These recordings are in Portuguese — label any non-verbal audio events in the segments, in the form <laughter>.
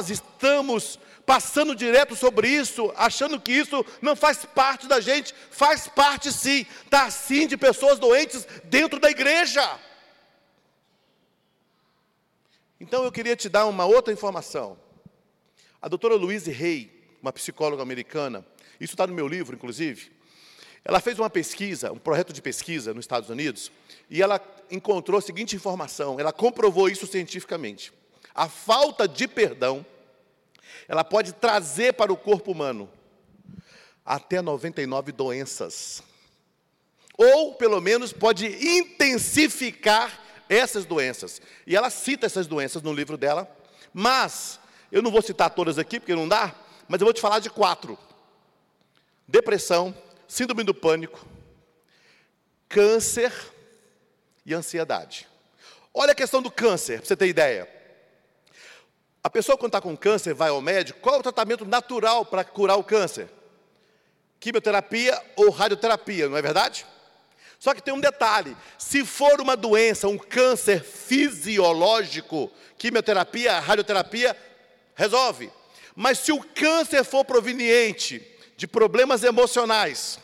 nós estamos passando direto sobre isso, achando que isso não faz parte da gente, faz parte sim, está sim de pessoas doentes dentro da igreja. Então eu queria te dar uma outra informação. A doutora Louise Hay, uma psicóloga americana, isso está no meu livro, inclusive, ela fez uma pesquisa, um projeto de pesquisa nos Estados Unidos, e ela encontrou a seguinte informação, ela comprovou isso cientificamente. A falta de perdão, ela pode trazer para o corpo humano até 99 doenças. Ou, pelo menos, pode intensificar essas doenças. E ela cita essas doenças no livro dela, mas eu não vou citar todas aqui, porque não dá, mas eu vou te falar de quatro: depressão, síndrome do pânico, câncer e ansiedade. Olha a questão do câncer, para você ter ideia. A pessoa, quando está com câncer, vai ao médico, qual é o tratamento natural para curar o câncer? Quimioterapia ou radioterapia, não é verdade? Só que tem um detalhe: se for uma doença, um câncer fisiológico, quimioterapia, radioterapia, resolve. Mas se o câncer for proveniente de problemas emocionais.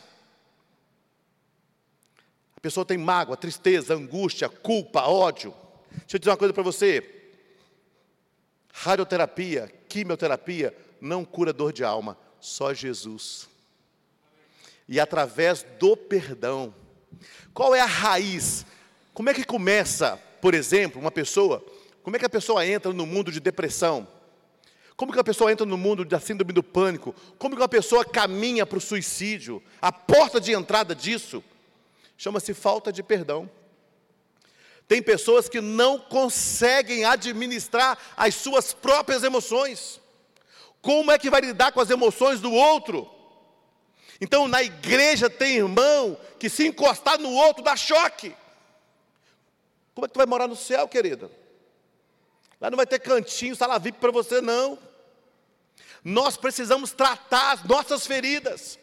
A pessoa tem mágoa, tristeza, angústia, culpa, ódio. Deixa eu dizer uma coisa para você. Radioterapia, quimioterapia não cura dor de alma, só Jesus. E através do perdão. Qual é a raiz? Como é que começa, por exemplo, uma pessoa? Como é que a pessoa entra no mundo de depressão? Como que uma pessoa entra no mundo da síndrome do pânico? Como que uma pessoa caminha para o suicídio? A porta de entrada disso chama-se falta de perdão. Tem pessoas que não conseguem administrar as suas próprias emoções. Como é que vai lidar com as emoções do outro? Então, na igreja tem irmão que se encostar no outro dá choque. Como é que tu vai morar no céu, querida? Lá não vai ter cantinho, sala VIP para você, não. Nós precisamos tratar as nossas feridas.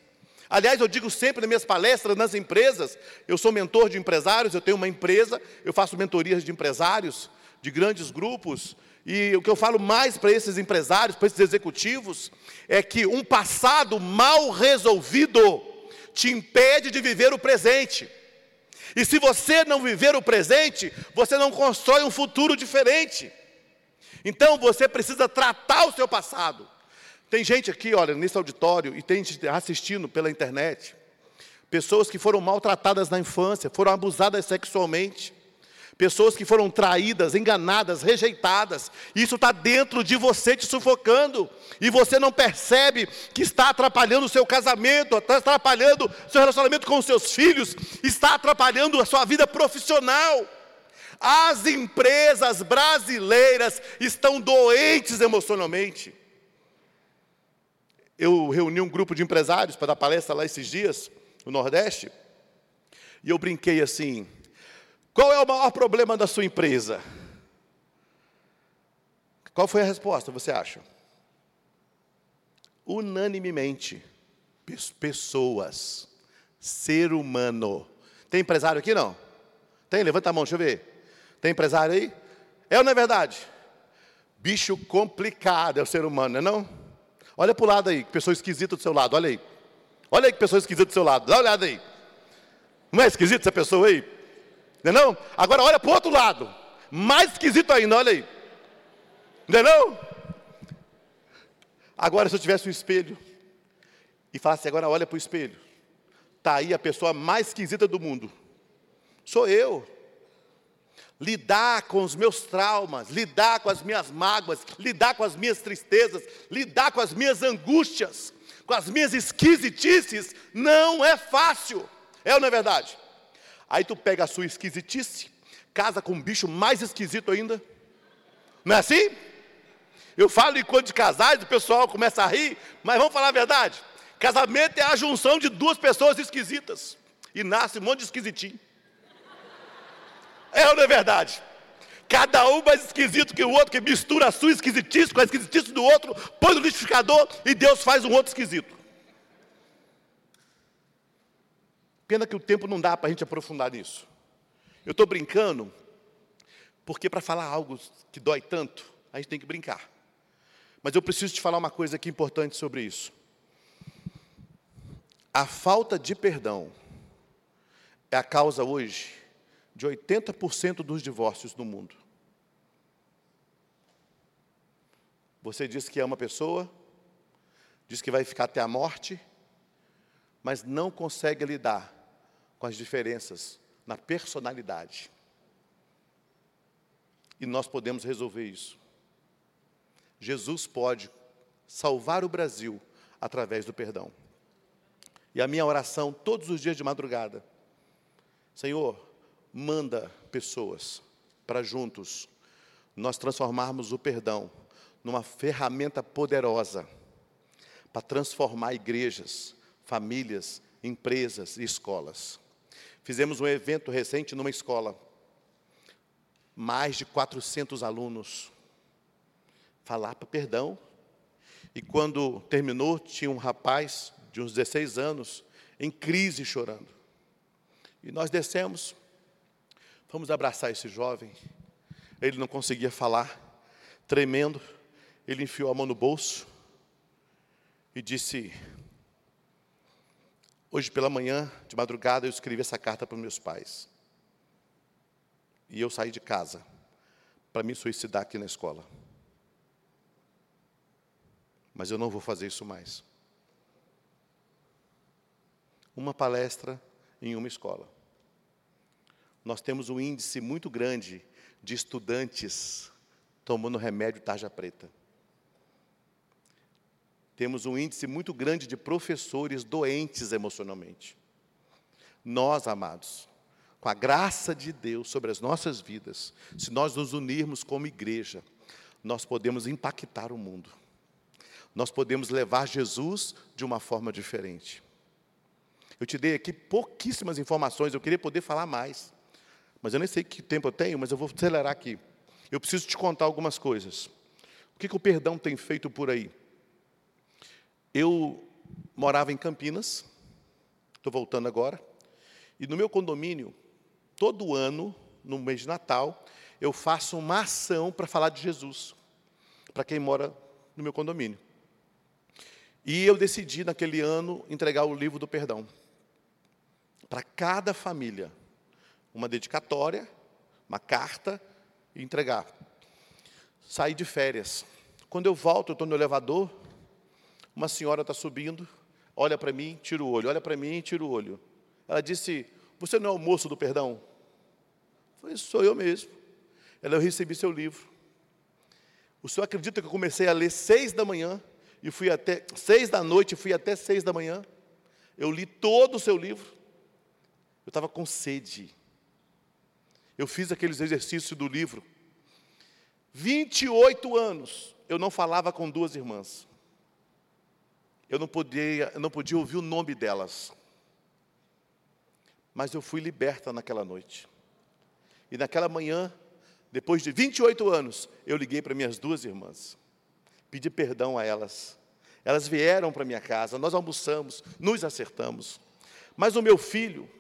Aliás, eu digo sempre nas minhas palestras, nas empresas, eu sou mentor de empresários, eu tenho uma empresa, eu faço mentorias de empresários, de grandes grupos, e o que eu falo mais para esses empresários, para esses executivos, é que um passado mal resolvido te impede de viver o presente. E se você não viver o presente, você não constrói um futuro diferente. Então você precisa tratar o seu passado. Tem gente aqui, olha, nesse auditório, e tem gente assistindo pela internet, pessoas que foram maltratadas na infância, foram abusadas sexualmente, pessoas que foram traídas, enganadas, rejeitadas, isso está dentro de você te sufocando, e você não percebe que está atrapalhando o seu casamento, está atrapalhando o seu relacionamento com os seus filhos, está atrapalhando a sua vida profissional. As empresas brasileiras estão doentes emocionalmente. Eu reuni um grupo de empresários para dar palestra lá esses dias, no Nordeste, e eu brinquei assim: qual é o maior problema da sua empresa? Qual foi a resposta, você acha? Unanimemente, pessoas, ser humano. Tem empresário aqui não? Tem? Levanta a mão, deixa eu ver. Tem empresário aí? É ou não é verdade? Bicho complicado é o ser humano, não é não? Olha para o lado aí, que pessoa esquisita do seu lado, olha aí. Olha aí que pessoa esquisita do seu lado, dá uma olhada aí. Não é esquisito essa pessoa aí? Não é não? Agora olha para o outro lado, mais esquisito ainda, olha aí. Não é não? Agora se eu tivesse um espelho e falasse agora olha para o espelho, está aí a pessoa mais esquisita do mundo. Sou eu lidar com os meus traumas, lidar com as minhas mágoas, lidar com as minhas tristezas, lidar com as minhas angústias, com as minhas esquisitices, não é fácil. É ou não é verdade? Aí tu pega a sua esquisitice, casa com um bicho mais esquisito ainda. Não é assim? Eu falo enquanto de casais, o pessoal começa a rir, mas vamos falar a verdade. Casamento é a junção de duas pessoas esquisitas. E nasce um monte de esquisitinho. É ou não é verdade? Cada um mais esquisito que o outro, que mistura a sua esquisitice com a esquisitice do outro, põe no liquidificador e Deus faz um outro esquisito. Pena que o tempo não dá para a gente aprofundar nisso. Eu estou brincando, porque para falar algo que dói tanto, a gente tem que brincar. Mas eu preciso te falar uma coisa aqui importante sobre isso. A falta de perdão é a causa hoje de 80% dos divórcios no mundo. Você diz que ama a pessoa, diz que vai ficar até a morte, mas não consegue lidar com as diferenças na personalidade. E nós podemos resolver isso. Jesus pode salvar o Brasil através do perdão. E a minha oração todos os dias de madrugada, Senhor, manda pessoas para juntos nós transformarmos o perdão numa ferramenta poderosa para transformar igrejas, famílias, empresas e escolas. Fizemos um evento recente numa escola. Mais de 400 alunos. Falar para perdão. E quando terminou, tinha um rapaz de uns 16 anos em crise chorando. E nós descemos, fomos abraçar esse jovem. Ele não conseguia falar, tremendo. Ele enfiou a mão no bolso e disse: Hoje pela manhã, de madrugada, eu escrevi essa carta para meus pais. E eu saí de casa para me suicidar aqui na escola. Mas eu não vou fazer isso mais. Uma palestra em uma escola. Nós temos um índice muito grande de estudantes tomando remédio tarja preta. Temos um índice muito grande de professores doentes emocionalmente. Nós, amados, com a graça de Deus sobre as nossas vidas, se nós nos unirmos como igreja, nós podemos impactar o mundo. Nós podemos levar Jesus de uma forma diferente. Eu te dei aqui pouquíssimas informações, eu queria poder falar mais. Mas eu nem sei que tempo eu tenho, mas eu vou acelerar aqui. Eu preciso te contar algumas coisas. O que, que o perdão tem feito por aí? Eu morava em Campinas, estou voltando agora, e no meu condomínio, todo ano, no mês de Natal, eu faço uma ação para falar de Jesus, para quem mora no meu condomínio. E eu decidi, naquele ano, entregar o livro do perdão. Para cada família. Uma dedicatória, uma carta, e entregar. Saí de férias. Quando eu volto, eu estou no elevador, uma senhora está subindo, olha para mim, tira o olho, olha para mim, tira o olho. Ela disse: Você não é o moço do perdão? Eu falei: Sou eu mesmo. Ela, eu recebi seu livro. O senhor acredita que eu comecei a ler seis da manhã e fui até seis da noite fui até seis da manhã? Eu li todo o seu livro. Eu estava com sede. Eu fiz aqueles exercícios do livro. 28 anos eu não falava com duas irmãs eu não podia, eu não podia ouvir o nome delas. Mas eu fui liberta naquela noite. E naquela manhã, depois de 28 anos, eu liguei para minhas duas irmãs. Pedi perdão a elas. Elas vieram para minha casa, nós almoçamos, nos acertamos. Mas o meu filho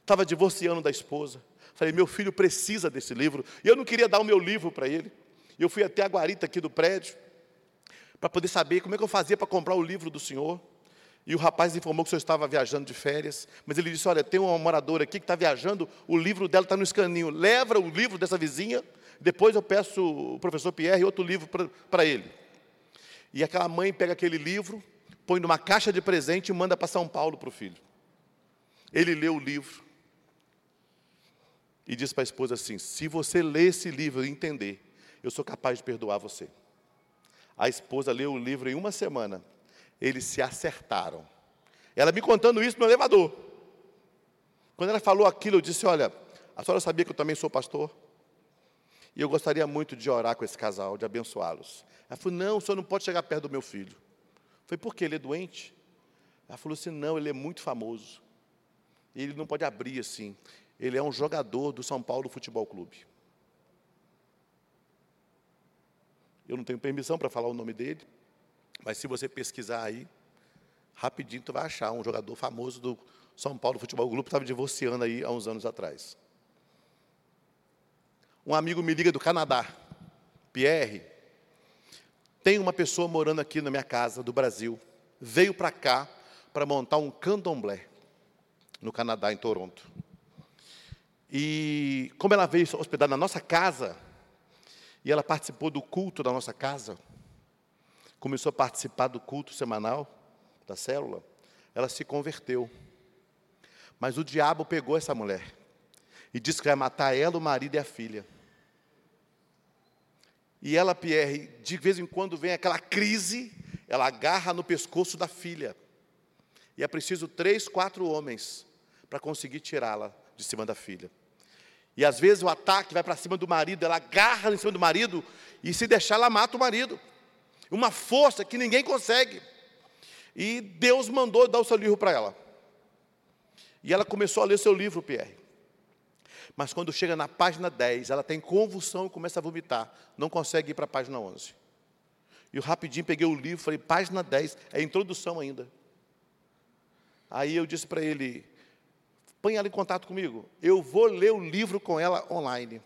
estava divorciando da esposa. Falei, meu filho precisa desse livro. E eu não queria dar o meu livro para ele. Eu fui até a guarita aqui do prédio para poder saber como é que eu fazia para comprar o livro do senhor. E o rapaz informou que o senhor estava viajando de férias, mas ele disse: Olha, tem uma moradora aqui que está viajando, o livro dela está no escaninho. Leva o livro dessa vizinha, depois eu peço o professor Pierre outro livro para ele. E aquela mãe pega aquele livro, põe numa caixa de presente e manda para São Paulo para o filho. Ele lê o livro e diz para a esposa assim: Se você ler esse livro e entender, eu sou capaz de perdoar você. A esposa leu o livro em uma semana. Eles se acertaram. Ela me contando isso no elevador. Quando ela falou aquilo, eu disse: Olha, a senhora sabia que eu também sou pastor? E eu gostaria muito de orar com esse casal, de abençoá-los. Ela falou: Não, o senhor não pode chegar perto do meu filho. Foi porque ele é doente? Ela falou assim: Não, ele é muito famoso. E ele não pode abrir assim. Ele é um jogador do São Paulo Futebol Clube. Eu não tenho permissão para falar o nome dele, mas se você pesquisar aí, rapidinho tu vai achar um jogador famoso do São Paulo Futebol Clube, estava divorciando aí há uns anos atrás. Um amigo me liga do Canadá, Pierre. Tem uma pessoa morando aqui na minha casa, do Brasil, veio para cá para montar um candomblé no Canadá, em Toronto. E como ela veio hospedar na nossa casa, e ela participou do culto da nossa casa, começou a participar do culto semanal da célula, ela se converteu. Mas o diabo pegou essa mulher e disse que vai matar ela, o marido e a filha. E ela, Pierre, de vez em quando vem aquela crise, ela agarra no pescoço da filha. E é preciso três, quatro homens para conseguir tirá-la de cima da filha. E às vezes o ataque vai para cima do marido, ela agarra em cima do marido e se deixar, ela mata o marido. Uma força que ninguém consegue. E Deus mandou dar o seu livro para ela. E ela começou a ler seu livro, Pierre. Mas quando chega na página 10, ela tem convulsão e começa a vomitar. Não consegue ir para a página 11. E eu rapidinho peguei o livro, falei, página 10, é introdução ainda. Aí eu disse para ele, põe ela em contato comigo. Eu vou ler o livro com ela online.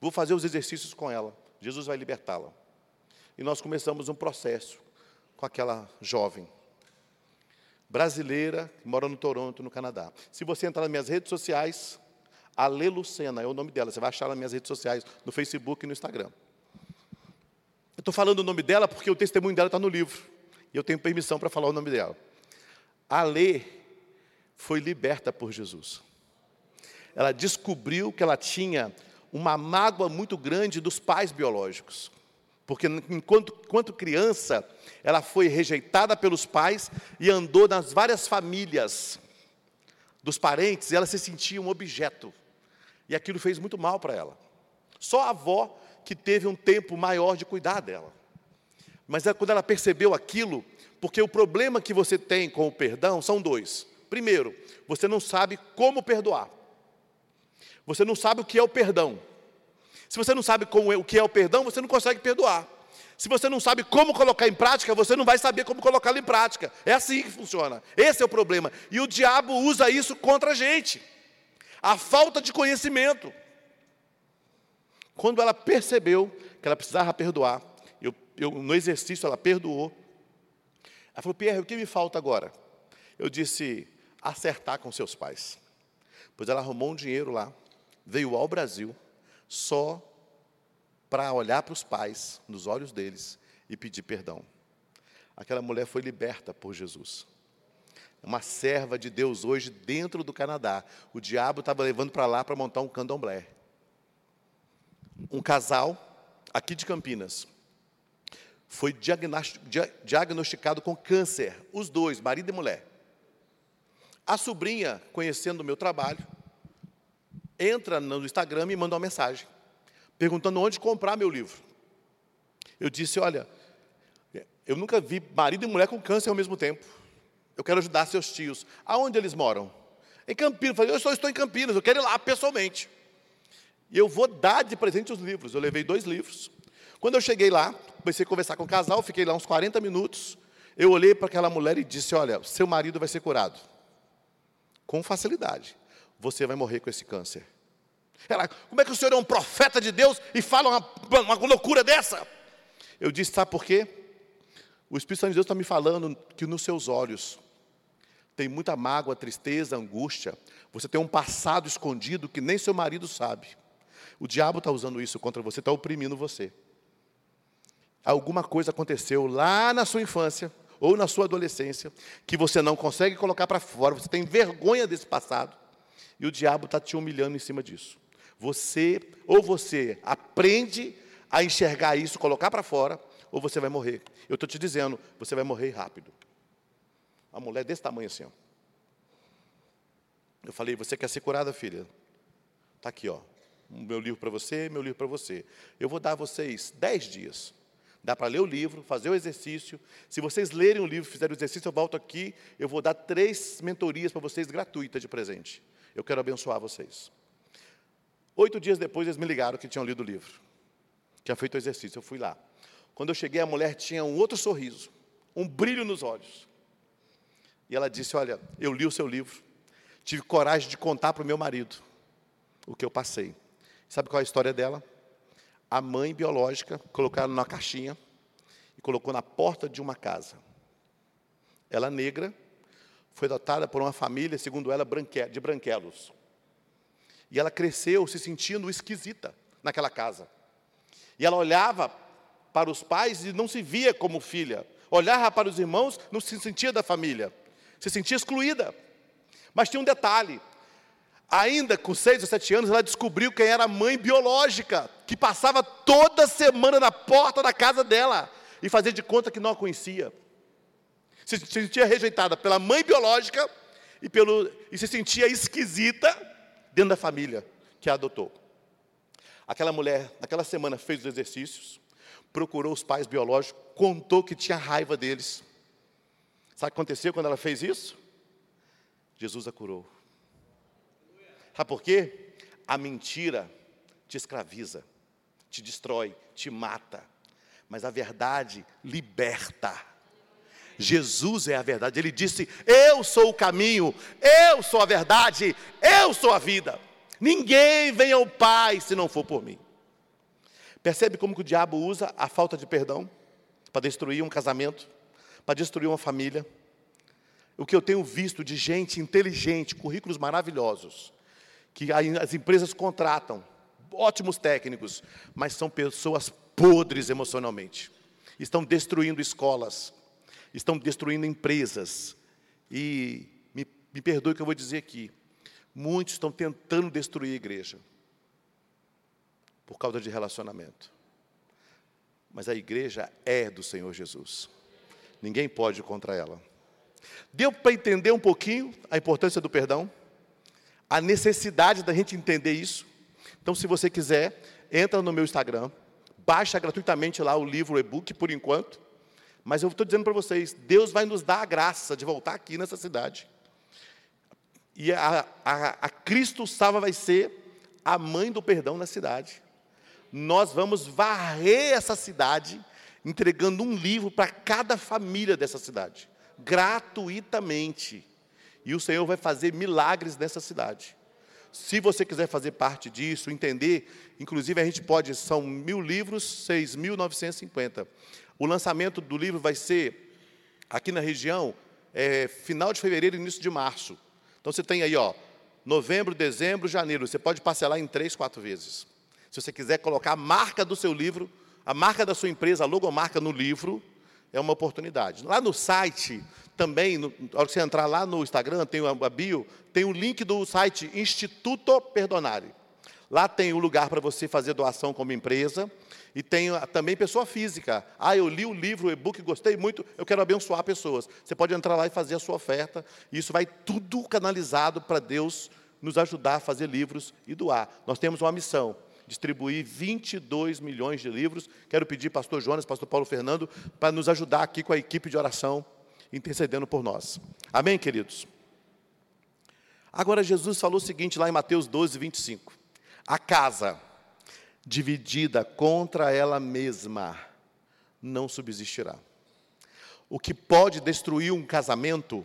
Vou fazer os exercícios com ela. Jesus vai libertá-la. E nós começamos um processo com aquela jovem brasileira que mora no Toronto, no Canadá. Se você entrar nas minhas redes sociais, Ale Lucena é o nome dela. Você vai achar nas minhas redes sociais, no Facebook e no Instagram. Eu estou falando o nome dela porque o testemunho dela está no livro. E eu tenho permissão para falar o nome dela. Ale foi liberta por Jesus. Ela descobriu que ela tinha uma mágoa muito grande dos pais biológicos. Porque enquanto, enquanto criança, ela foi rejeitada pelos pais e andou nas várias famílias dos parentes, e ela se sentia um objeto. E aquilo fez muito mal para ela. Só a avó que teve um tempo maior de cuidar dela. Mas é quando ela percebeu aquilo, porque o problema que você tem com o perdão são dois. Primeiro, você não sabe como perdoar. Você não sabe o que é o perdão. Se você não sabe como é, o que é o perdão, você não consegue perdoar. Se você não sabe como colocar em prática, você não vai saber como colocá-lo em prática. É assim que funciona. Esse é o problema. E o diabo usa isso contra a gente a falta de conhecimento. Quando ela percebeu que ela precisava perdoar, eu, eu, no exercício ela perdoou. Ela falou, Pierre, o que me falta agora? Eu disse, acertar com seus pais. Pois ela arrumou um dinheiro lá, veio ao Brasil, só para olhar para os pais, nos olhos deles, e pedir perdão. Aquela mulher foi liberta por Jesus uma serva de Deus hoje dentro do Canadá. O diabo estava levando para lá para montar um candomblé. Um casal, aqui de Campinas, foi diagnosticado com câncer, os dois, marido e mulher. A sobrinha, conhecendo o meu trabalho, entra no Instagram e manda uma mensagem, perguntando onde comprar meu livro. Eu disse: Olha, eu nunca vi marido e mulher com câncer ao mesmo tempo. Eu quero ajudar seus tios. Aonde eles moram? Em Campinas. Eu falei, eu só estou em Campinas, eu quero ir lá pessoalmente. E eu vou dar de presente os livros. Eu levei dois livros. Quando eu cheguei lá, comecei a conversar com o casal, fiquei lá uns 40 minutos. Eu olhei para aquela mulher e disse: Olha, seu marido vai ser curado. Com facilidade. Você vai morrer com esse câncer. Ela, como é que o senhor é um profeta de Deus e fala uma, uma loucura dessa? Eu disse: Sabe por quê? O Espírito Santo de Deus está me falando que nos seus olhos tem muita mágoa, tristeza, angústia. Você tem um passado escondido que nem seu marido sabe. O diabo está usando isso contra você, está oprimindo você. Alguma coisa aconteceu lá na sua infância ou na sua adolescência que você não consegue colocar para fora, você tem vergonha desse passado e o diabo está te humilhando em cima disso. Você, ou você aprende a enxergar isso, colocar para fora, ou você vai morrer. Eu estou te dizendo, você vai morrer rápido. Uma mulher desse tamanho assim. Ó. Eu falei, você quer ser curada, filha? Está aqui, ó. Meu livro para você, meu livro para você. Eu vou dar a vocês dez dias. Dá para ler o livro, fazer o exercício. Se vocês lerem o livro, fizerem o exercício, eu volto aqui. Eu vou dar três mentorias para vocês gratuitas de presente. Eu quero abençoar vocês. Oito dias depois, eles me ligaram que tinham lido o livro. Tinha feito o exercício. Eu fui lá. Quando eu cheguei, a mulher tinha um outro sorriso, um brilho nos olhos. E ela disse: Olha, eu li o seu livro, tive coragem de contar para o meu marido o que eu passei. Sabe qual é a história dela? A mãe biológica colocaram numa caixinha colocou na porta de uma casa. Ela negra, foi adotada por uma família, segundo ela, de branquelos. E ela cresceu se sentindo esquisita naquela casa. E ela olhava para os pais e não se via como filha. Olhava para os irmãos, não se sentia da família. Se sentia excluída. Mas tinha um detalhe: Ainda com seis ou sete anos, ela descobriu quem era a mãe biológica, que passava toda semana na porta da casa dela e fazia de conta que não a conhecia. Se sentia rejeitada pela mãe biológica e, pelo, e se sentia esquisita dentro da família que a adotou. Aquela mulher, naquela semana, fez os exercícios, procurou os pais biológicos, contou que tinha raiva deles. Sabe o que aconteceu quando ela fez isso? Jesus a curou. Sabe por quê? A mentira te escraviza, te destrói, te mata. Mas a verdade liberta. Jesus é a verdade. Ele disse: Eu sou o caminho, eu sou a verdade, eu sou a vida. Ninguém vem ao Pai se não for por mim. Percebe como que o diabo usa a falta de perdão para destruir um casamento, para destruir uma família? O que eu tenho visto de gente inteligente, currículos maravilhosos, que as empresas contratam ótimos técnicos, mas são pessoas podres emocionalmente. Estão destruindo escolas, estão destruindo empresas. E me, me perdoe o que eu vou dizer aqui. Muitos estão tentando destruir a igreja por causa de relacionamento. Mas a igreja é do Senhor Jesus. Ninguém pode ir contra ela. Deu para entender um pouquinho a importância do perdão? A necessidade da gente entender isso. Então, se você quiser, entra no meu Instagram, baixa gratuitamente lá o livro, o e-book, por enquanto. Mas eu estou dizendo para vocês, Deus vai nos dar a graça de voltar aqui nessa cidade. E a, a, a Cristo Salva vai ser a mãe do perdão na cidade. Nós vamos varrer essa cidade, entregando um livro para cada família dessa cidade, gratuitamente. E o Senhor vai fazer milagres nessa cidade. Se você quiser fazer parte disso, entender, inclusive a gente pode, são mil livros, 6.950. O lançamento do livro vai ser aqui na região, é, final de fevereiro, início de março. Então você tem aí, ó, novembro, dezembro, janeiro. Você pode parcelar em três, quatro vezes. Se você quiser colocar a marca do seu livro, a marca da sua empresa, a logomarca no livro, é uma oportunidade. Lá no site, também, na hora que você entrar lá no Instagram, tem a bio, tem o link do site Instituto Perdonare. Lá tem o lugar para você fazer doação como empresa e tem também pessoa física. Ah, eu li o livro, o e-book, gostei muito, eu quero abençoar pessoas. Você pode entrar lá e fazer a sua oferta, e isso vai tudo canalizado para Deus nos ajudar a fazer livros e doar. Nós temos uma missão, distribuir 22 milhões de livros. Quero pedir pastor Jonas, pastor Paulo Fernando, para nos ajudar aqui com a equipe de oração, intercedendo por nós. Amém, queridos? Agora, Jesus falou o seguinte lá em Mateus 12, 25: A casa dividida contra ela mesma não subsistirá. O que pode destruir um casamento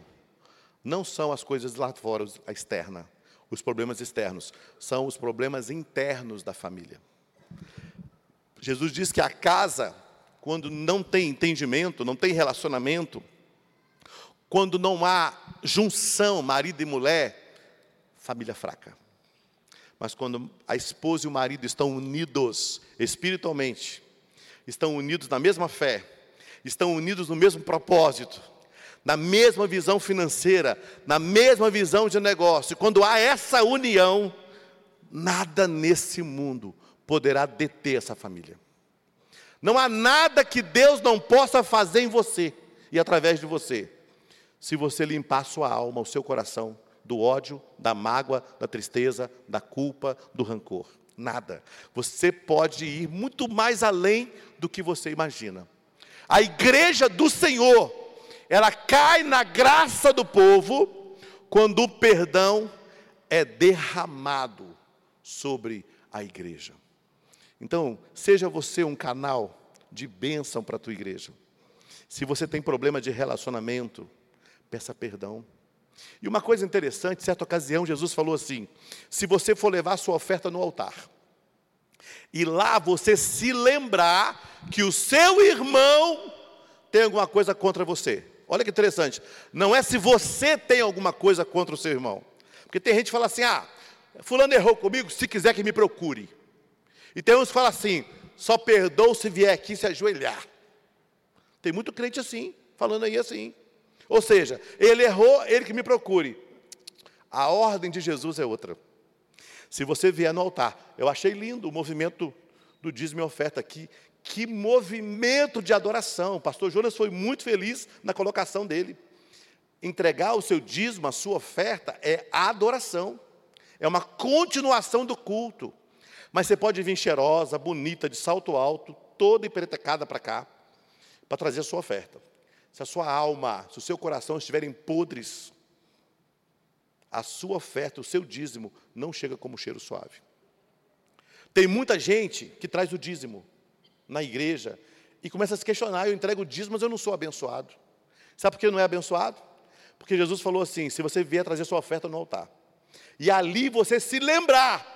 não são as coisas lá fora, a externa, os problemas externos, são os problemas internos da família. Jesus diz que a casa, quando não tem entendimento, não tem relacionamento, quando não há junção, marido e mulher, família fraca. Mas quando a esposa e o marido estão unidos espiritualmente, estão unidos na mesma fé, estão unidos no mesmo propósito, na mesma visão financeira, na mesma visão de negócio, quando há essa união, nada nesse mundo poderá deter essa família. Não há nada que Deus não possa fazer em você e através de você, se você limpar a sua alma, o seu coração do ódio, da mágoa, da tristeza, da culpa, do rancor. Nada. Você pode ir muito mais além do que você imagina. A igreja do Senhor ela cai na graça do povo quando o perdão é derramado sobre a igreja. Então, seja você um canal de bênção para a tua igreja. Se você tem problema de relacionamento, peça perdão. E uma coisa interessante, certa ocasião, Jesus falou assim: se você for levar sua oferta no altar, e lá você se lembrar que o seu irmão tem alguma coisa contra você. Olha que interessante. Não é se você tem alguma coisa contra o seu irmão. Porque tem gente que fala assim: ah, Fulano errou comigo, se quiser que me procure. E tem uns que falam assim: só perdoa se vier aqui se ajoelhar. Tem muito crente assim, falando aí assim. Ou seja, ele errou, ele que me procure. A ordem de Jesus é outra. Se você vier no altar, eu achei lindo o movimento do dízimo e oferta aqui. Que movimento de adoração. O pastor Jonas foi muito feliz na colocação dele. Entregar o seu dízimo, a sua oferta, é adoração. É uma continuação do culto. Mas você pode vir cheirosa, bonita, de salto alto, toda empretecada para cá, para trazer a sua oferta. Se a sua alma, se o seu coração estiverem podres, a sua oferta, o seu dízimo, não chega como cheiro suave. Tem muita gente que traz o dízimo na igreja e começa a se questionar: eu entrego o dízimo, mas eu não sou abençoado. Sabe por que não é abençoado? Porque Jesus falou assim: se você vier trazer sua oferta no altar, e ali você se lembrar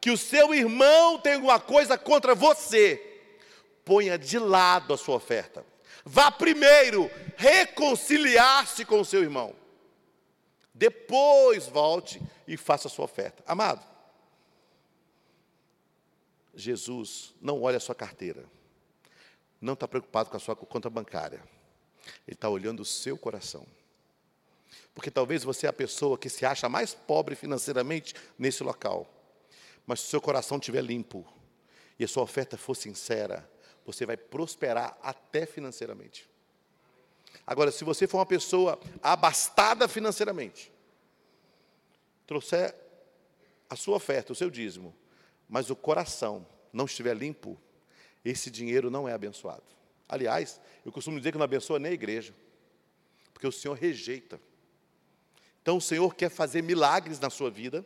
que o seu irmão tem alguma coisa contra você, ponha de lado a sua oferta. Vá primeiro reconciliar-se com o seu irmão. Depois volte e faça a sua oferta. Amado, Jesus não olha a sua carteira, não está preocupado com a sua conta bancária, Ele está olhando o seu coração. Porque talvez você é a pessoa que se acha mais pobre financeiramente nesse local. Mas se o seu coração estiver limpo e a sua oferta for sincera, você vai prosperar até financeiramente. Agora, se você for uma pessoa abastada financeiramente, trouxer a sua oferta, o seu dízimo, mas o coração não estiver limpo, esse dinheiro não é abençoado. Aliás, eu costumo dizer que não abençoa nem a igreja, porque o Senhor rejeita. Então o Senhor quer fazer milagres na sua vida,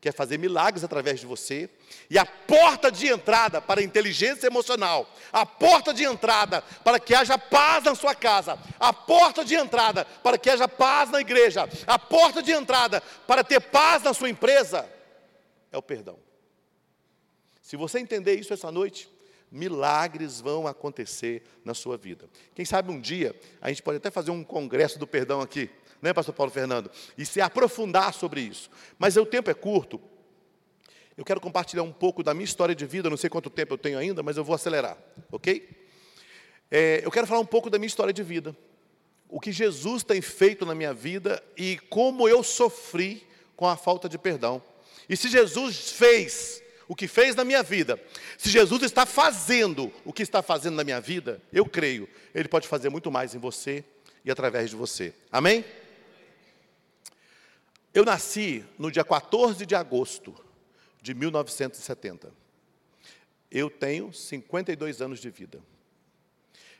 quer fazer milagres através de você, e a porta de entrada para a inteligência emocional, a porta de entrada para que haja paz na sua casa, a porta de entrada para que haja paz na igreja, a porta de entrada para ter paz na sua empresa, é o perdão. Se você entender isso essa noite, milagres vão acontecer na sua vida. Quem sabe um dia a gente pode até fazer um congresso do perdão aqui né, pastor Paulo Fernando? E se aprofundar sobre isso. Mas o tempo é curto. Eu quero compartilhar um pouco da minha história de vida, não sei quanto tempo eu tenho ainda, mas eu vou acelerar, ok? É, eu quero falar um pouco da minha história de vida. O que Jesus tem feito na minha vida e como eu sofri com a falta de perdão. E se Jesus fez o que fez na minha vida, se Jesus está fazendo o que está fazendo na minha vida, eu creio, Ele pode fazer muito mais em você e através de você. Amém? Eu nasci no dia 14 de agosto de 1970. Eu tenho 52 anos de vida.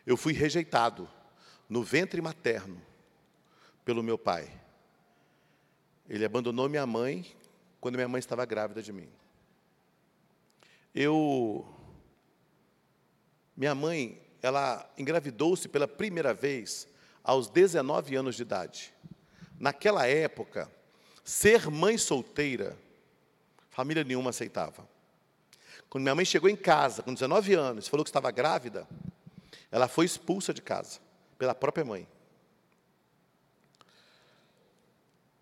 Eu fui rejeitado no ventre materno pelo meu pai. Ele abandonou minha mãe quando minha mãe estava grávida de mim. Eu minha mãe, ela engravidou-se pela primeira vez aos 19 anos de idade. Naquela época, Ser mãe solteira, família nenhuma aceitava. Quando minha mãe chegou em casa, com 19 anos, falou que estava grávida, ela foi expulsa de casa pela própria mãe.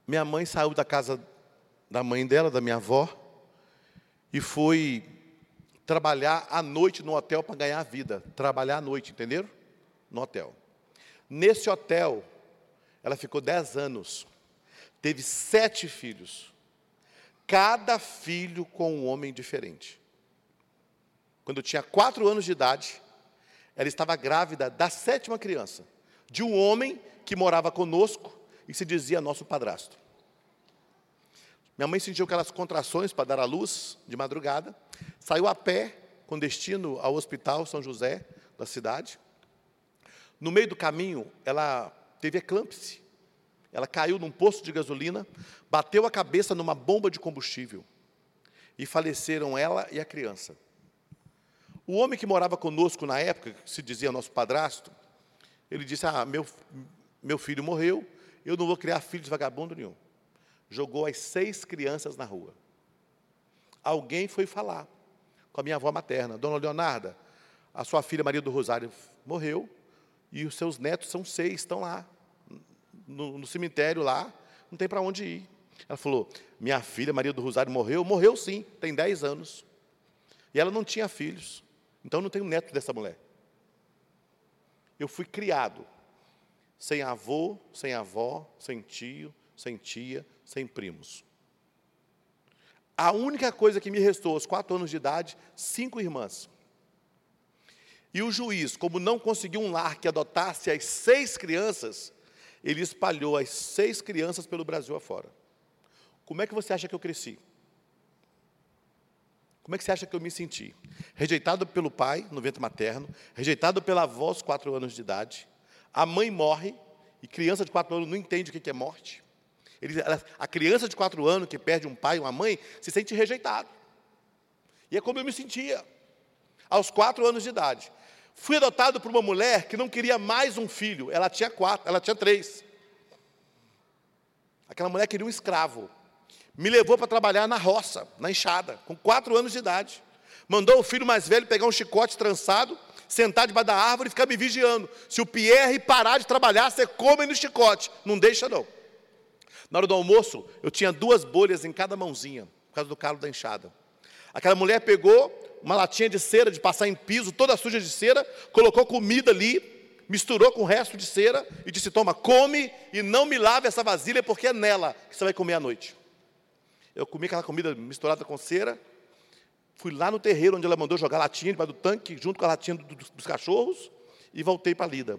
Minha mãe saiu da casa da mãe dela, da minha avó, e foi trabalhar à noite no hotel para ganhar a vida. Trabalhar à noite, entenderam? No hotel. Nesse hotel, ela ficou 10 anos teve sete filhos, cada filho com um homem diferente. Quando eu tinha quatro anos de idade, ela estava grávida da sétima criança, de um homem que morava conosco e se dizia nosso padrasto. Minha mãe sentiu aquelas contrações para dar à luz de madrugada, saiu a pé com destino ao hospital São José da cidade. No meio do caminho, ela teve eclâmpsia ela caiu num posto de gasolina, bateu a cabeça numa bomba de combustível e faleceram ela e a criança. O homem que morava conosco na época, que se dizia nosso padrasto, ele disse: Ah, meu, meu filho morreu, eu não vou criar filho de vagabundo nenhum. Jogou as seis crianças na rua. Alguém foi falar com a minha avó materna, Dona Leonarda, a sua filha Maria do Rosário morreu, E os seus netos são seis, estão lá, no, no cemitério lá, não tem para onde ir. Ela falou: Minha filha, Maria do Rosário, morreu? Morreu sim, tem dez anos. E ela não tinha filhos, então não tenho neto dessa mulher. Eu fui criado sem avô, sem avó, sem tio, sem tia, sem primos. A única coisa que me restou aos quatro anos de idade, cinco irmãs. E o juiz, como não conseguiu um lar que adotasse as seis crianças, ele espalhou as seis crianças pelo Brasil afora. Como é que você acha que eu cresci? Como é que você acha que eu me senti? Rejeitado pelo pai, no ventre materno, rejeitado pela avó aos quatro anos de idade, a mãe morre, e criança de quatro anos não entende o que é morte. Ele, a criança de quatro anos que perde um pai e uma mãe se sente rejeitado. E é como eu me sentia, aos quatro anos de idade. Fui adotado por uma mulher que não queria mais um filho, ela tinha quatro, ela tinha três. Aquela mulher queria um escravo. Me levou para trabalhar na roça, na enxada, com quatro anos de idade. Mandou o filho mais velho pegar um chicote trançado, sentar debaixo da árvore e ficar me vigiando. Se o Pierre parar de trabalhar, você come no chicote. Não deixa, não. Na hora do almoço, eu tinha duas bolhas em cada mãozinha, por causa do calo da enxada. Aquela mulher pegou uma latinha de cera, de passar em piso, toda suja de cera, colocou comida ali, misturou com o resto de cera e disse: Toma, come e não me lave essa vasilha, porque é nela que você vai comer à noite. Eu comi aquela comida misturada com cera, fui lá no terreiro onde ela mandou jogar latinha debaixo do tanque, junto com a latinha do, do, dos cachorros, e voltei para a lida.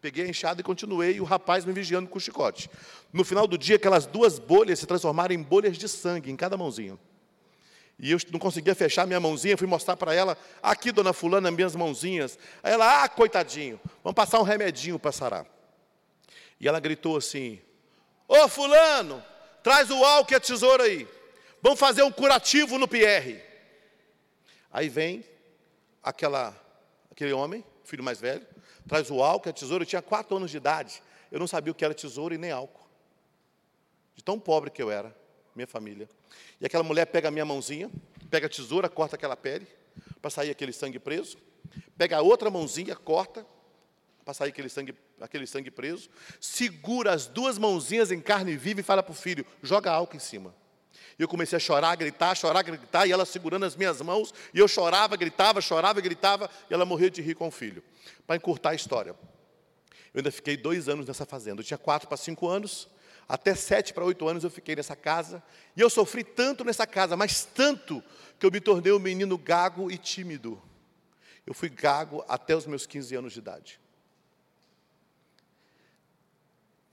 Peguei a enxada e continuei, e o rapaz me vigiando com o chicote. No final do dia, aquelas duas bolhas se transformaram em bolhas de sangue em cada mãozinha. E eu não conseguia fechar minha mãozinha, fui mostrar para ela, aqui, dona fulana, minhas mãozinhas. Aí ela, ah, coitadinho, vamos passar um remedinho para sarar. E ela gritou assim, ô fulano, traz o álcool e a tesoura aí. Vamos fazer um curativo no PR. Aí vem aquela, aquele homem, filho mais velho, traz o álcool, a tesoura. Eu tinha quatro anos de idade. Eu não sabia o que era tesoura e nem álcool. De tão pobre que eu era, minha família. E aquela mulher pega a minha mãozinha, pega a tesoura, corta aquela pele, para sair aquele sangue preso. Pega a outra mãozinha, corta, para sair aquele sangue, aquele sangue preso. Segura as duas mãozinhas em carne viva e fala para o filho: joga álcool em cima. E eu comecei a chorar, gritar, chorar, gritar, e ela segurando as minhas mãos, e eu chorava, gritava, chorava, gritava, e ela morria de rir com o filho. Para encurtar a história. Eu ainda fiquei dois anos nessa fazenda. Eu tinha quatro para cinco anos, até sete para oito anos eu fiquei nessa casa, e eu sofri tanto nessa casa, mas tanto, que eu me tornei um menino gago e tímido. Eu fui gago até os meus 15 anos de idade.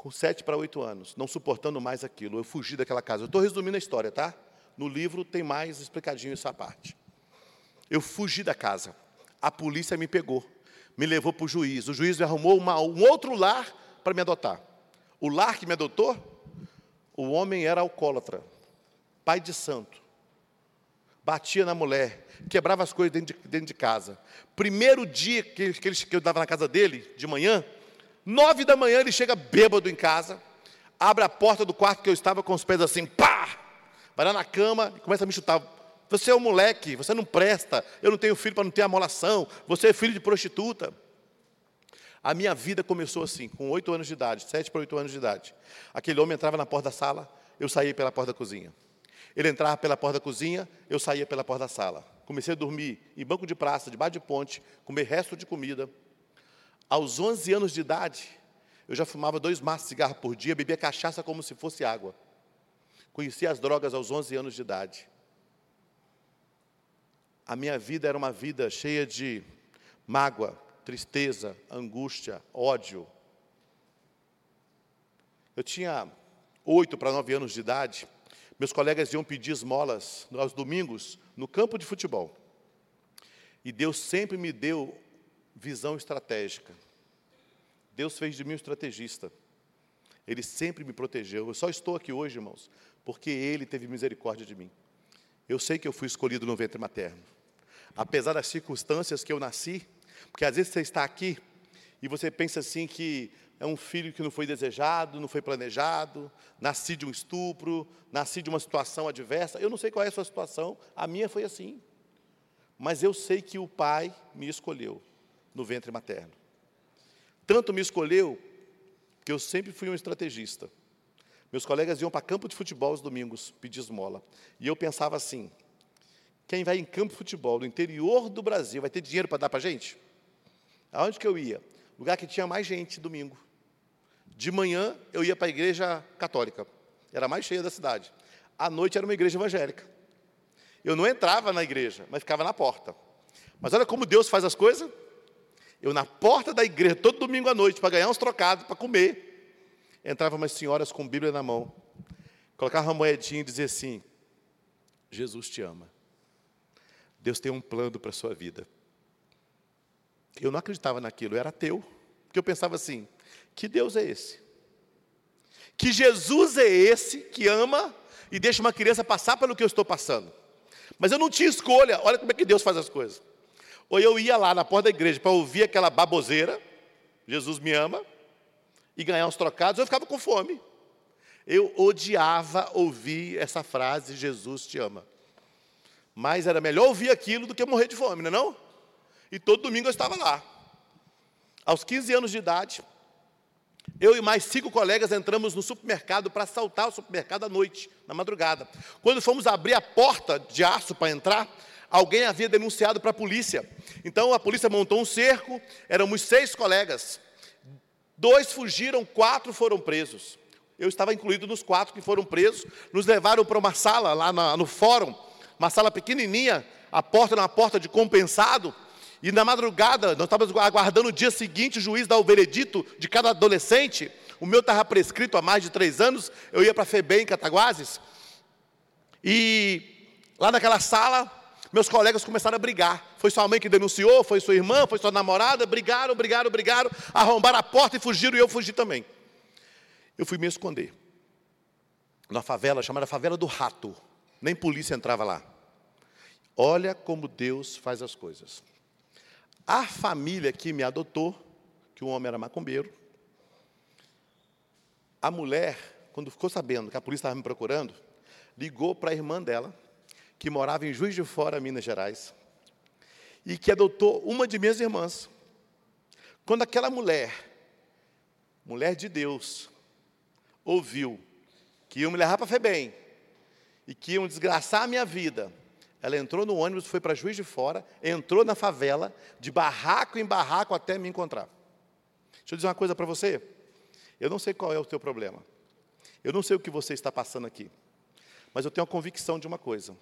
com sete para oito anos, não suportando mais aquilo, eu fugi daquela casa. Eu estou resumindo a história, tá? No livro tem mais explicadinho essa parte. Eu fugi da casa. A polícia me pegou, me levou para o juiz. O juiz arrumou uma, um outro lar para me adotar. O lar que me adotou, o homem era alcoólatra, pai de santo. Batia na mulher, quebrava as coisas dentro de, dentro de casa. Primeiro dia que, que, ele, que eu estava na casa dele, de manhã, Nove da manhã ele chega bêbado em casa, abre a porta do quarto que eu estava com os pés assim, pá! Vai lá na cama e começa a me chutar. Você é um moleque, você não presta, eu não tenho filho para não ter amolação, você é filho de prostituta. A minha vida começou assim, com oito anos de idade, sete para oito anos de idade. Aquele homem entrava na porta da sala, eu saía pela porta da cozinha. Ele entrava pela porta da cozinha, eu saía pela porta da sala. Comecei a dormir em banco de praça, debaixo de ponte, comer resto de comida. Aos 11 anos de idade, eu já fumava dois maços de cigarro por dia, bebia cachaça como se fosse água. Conheci as drogas aos 11 anos de idade. A minha vida era uma vida cheia de mágoa, tristeza, angústia, ódio. Eu tinha oito para nove anos de idade. Meus colegas iam pedir esmolas aos domingos no campo de futebol. E Deus sempre me deu visão estratégica. Deus fez de mim um estrategista. Ele sempre me protegeu. Eu só estou aqui hoje, irmãos, porque Ele teve misericórdia de mim. Eu sei que eu fui escolhido no ventre materno. Apesar das circunstâncias que eu nasci, porque às vezes você está aqui e você pensa assim que é um filho que não foi desejado, não foi planejado, nasci de um estupro, nasci de uma situação adversa. Eu não sei qual é a sua situação, a minha foi assim. Mas eu sei que o Pai me escolheu no ventre materno. tanto me escolheu que eu sempre fui um estrategista. Meus colegas iam para campo de futebol aos domingos pedir esmola. E eu pensava assim: quem vai em campo de futebol no interior do Brasil vai ter dinheiro para dar para a gente? Aonde que eu ia? Lugar que tinha mais gente domingo. De manhã eu ia para a igreja católica, era mais cheia da cidade. À noite era uma igreja evangélica. Eu não entrava na igreja, mas ficava na porta. Mas olha como Deus faz as coisas. Eu na porta da igreja, todo domingo à noite, para ganhar uns trocados, para comer. Entravam umas senhoras com Bíblia na mão. Colocavam uma moedinha e dizia assim: Jesus te ama. Deus tem um plano para a sua vida. Eu não acreditava naquilo, eu era teu. Porque eu pensava assim: que Deus é esse? Que Jesus é esse que ama e deixa uma criança passar pelo que eu estou passando. Mas eu não tinha escolha, olha como é que Deus faz as coisas. Ou eu ia lá na porta da igreja para ouvir aquela baboseira, Jesus me ama, e ganhar uns trocados, eu ficava com fome. Eu odiava ouvir essa frase, Jesus te ama. Mas era melhor ouvir aquilo do que morrer de fome, não é não? E todo domingo eu estava lá. Aos 15 anos de idade, eu e mais cinco colegas entramos no supermercado para assaltar o supermercado à noite, na madrugada. Quando fomos abrir a porta de aço para entrar, alguém havia denunciado para a polícia. Então a polícia montou um cerco, éramos seis colegas. Dois fugiram, quatro foram presos. Eu estava incluído nos quatro que foram presos. Nos levaram para uma sala lá no fórum, uma sala pequenininha, a porta uma porta de compensado. E na madrugada, nós estávamos aguardando o dia seguinte, o juiz dar o veredito de cada adolescente. O meu estava prescrito há mais de três anos, eu ia para a FEBEM, em Cataguases. E lá naquela sala, meus colegas começaram a brigar. Foi sua mãe que denunciou, foi sua irmã, foi sua namorada, brigaram, brigaram, brigaram, arrombaram a porta e fugiram, e eu fugi também. Eu fui me esconder. Na favela chamada Favela do Rato. Nem polícia entrava lá. Olha como Deus faz as coisas. A família que me adotou, que o homem era macumbeiro, a mulher, quando ficou sabendo que a polícia estava me procurando, ligou para a irmã dela, que morava em Juiz de Fora, Minas Gerais, e que adotou uma de minhas irmãs. Quando aquela mulher, mulher de Deus, ouviu que iam me levar para FEBEM e que iam desgraçar a minha vida, ela entrou no ônibus, foi para Juiz de Fora, entrou na favela, de barraco em barraco até me encontrar. Deixa eu dizer uma coisa para você. Eu não sei qual é o teu problema. Eu não sei o que você está passando aqui. Mas eu tenho a convicção de uma coisa.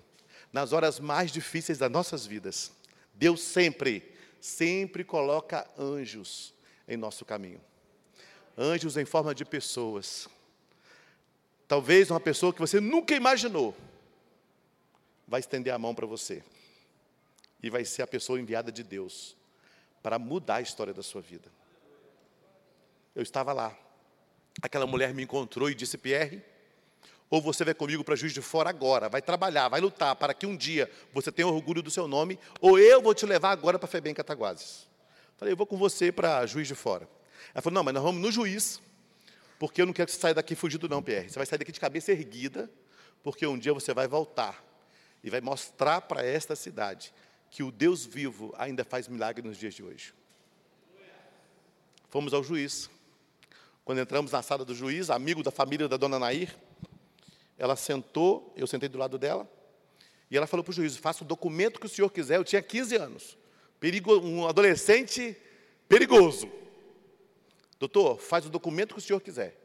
Nas horas mais difíceis das nossas vidas, Deus sempre, sempre coloca anjos em nosso caminho. Anjos em forma de pessoas. Talvez uma pessoa que você nunca imaginou vai estender a mão para você. E vai ser a pessoa enviada de Deus para mudar a história da sua vida. Eu estava lá. Aquela mulher me encontrou e disse: Pierre, ou você vai comigo para Juiz de Fora agora, vai trabalhar, vai lutar para que um dia você tenha orgulho do seu nome, ou eu vou te levar agora para Febem Cataguases. Falei, eu vou com você para Juiz de Fora. Ela falou, não, mas nós vamos no juiz, porque eu não quero que você saia daqui fugido não, Pierre. Você vai sair daqui de cabeça erguida, porque um dia você vai voltar e vai mostrar para esta cidade que o Deus vivo ainda faz milagre nos dias de hoje. Fomos ao juiz. Quando entramos na sala do juiz, amigo da família da dona Nair, ela sentou, eu sentei do lado dela, e ela falou para o juiz: faça o documento que o senhor quiser. Eu tinha 15 anos, perigo, um adolescente perigoso. Doutor, faz o documento que o senhor quiser.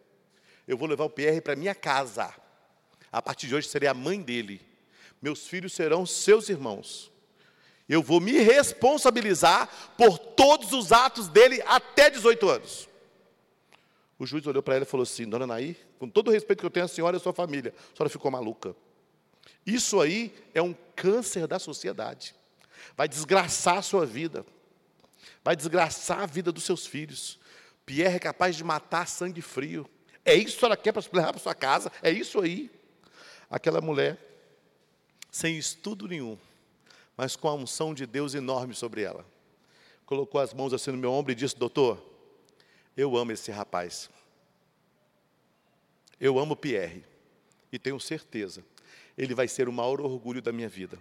Eu vou levar o Pierre para minha casa. A partir de hoje serei a mãe dele meus filhos serão seus irmãos. Eu vou me responsabilizar por todos os atos dele até 18 anos. O juiz olhou para ela e falou assim: Dona Naí, com todo o respeito que eu tenho à senhora e à sua família, a senhora ficou maluca. Isso aí é um câncer da sociedade. Vai desgraçar a sua vida. Vai desgraçar a vida dos seus filhos. Pierre é capaz de matar sangue frio. É isso que a senhora quer para levar para sua casa? É isso aí. Aquela mulher sem estudo nenhum, mas com a unção de Deus enorme sobre ela. Colocou as mãos assim no meu ombro e disse: Doutor, eu amo esse rapaz. Eu amo Pierre. E tenho certeza, ele vai ser o maior orgulho da minha vida.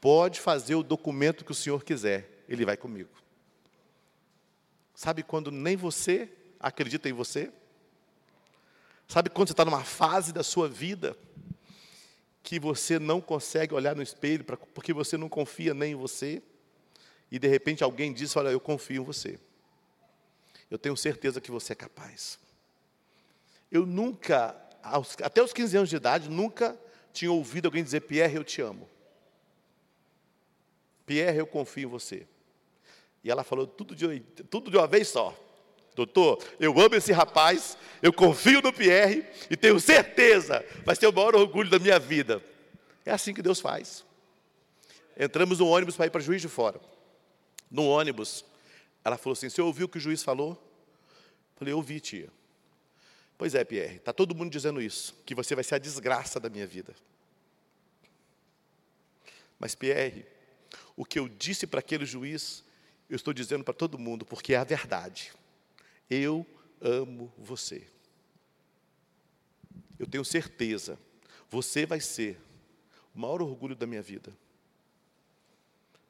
Pode fazer o documento que o senhor quiser, ele vai comigo. Sabe quando nem você acredita em você? Sabe quando você está numa fase da sua vida que você não consegue olhar no espelho porque você não confia nem em você? E de repente alguém diz: Olha, eu confio em você. Eu tenho certeza que você é capaz. Eu nunca, até os 15 anos de idade, nunca tinha ouvido alguém dizer: Pierre, eu te amo. Pierre, eu confio em você. E ela falou tudo de, tudo de uma vez só. Doutor, eu amo esse rapaz, eu confio no Pierre e tenho certeza, vai ser o maior orgulho da minha vida. É assim que Deus faz. Entramos no ônibus para ir para Juiz de Fora. No ônibus, ela falou assim: Você ouviu o que o juiz falou? Eu falei: ouvi, tia. Pois é, Pierre, está todo mundo dizendo isso, que você vai ser a desgraça da minha vida. Mas, Pierre, o que eu disse para aquele juiz eu estou dizendo para todo mundo, porque é a verdade. Eu amo você. Eu tenho certeza, você vai ser o maior orgulho da minha vida.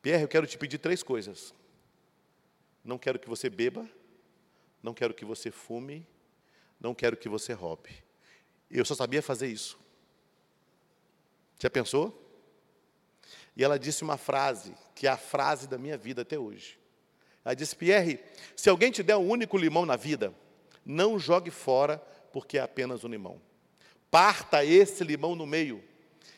Pierre, eu quero te pedir três coisas. Não quero que você beba, não quero que você fume, não quero que você roube. Eu só sabia fazer isso. Já pensou? E ela disse uma frase, que é a frase da minha vida até hoje. Ela disse: Pierre, se alguém te der um único limão na vida, não jogue fora, porque é apenas um limão. Parta esse limão no meio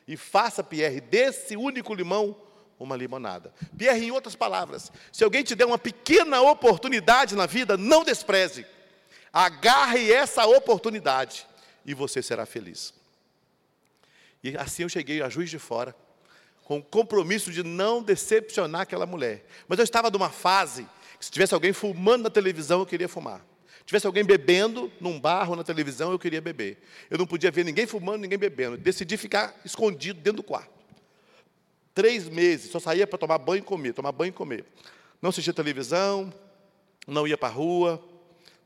e faça, Pierre, desse único limão uma limonada. Pierre, em outras palavras, se alguém te der uma pequena oportunidade na vida, não despreze. Agarre essa oportunidade e você será feliz. E assim eu cheguei a Juiz de Fora com o compromisso de não decepcionar aquela mulher. Mas eu estava numa fase que se tivesse alguém fumando na televisão, eu queria fumar. Se tivesse alguém bebendo num bar ou na televisão, eu queria beber. Eu não podia ver ninguém fumando, ninguém bebendo. Decidi ficar escondido dentro do quarto. Três meses, só saía para tomar banho e comer, tomar banho e comer. Não assistia televisão, não ia para a rua.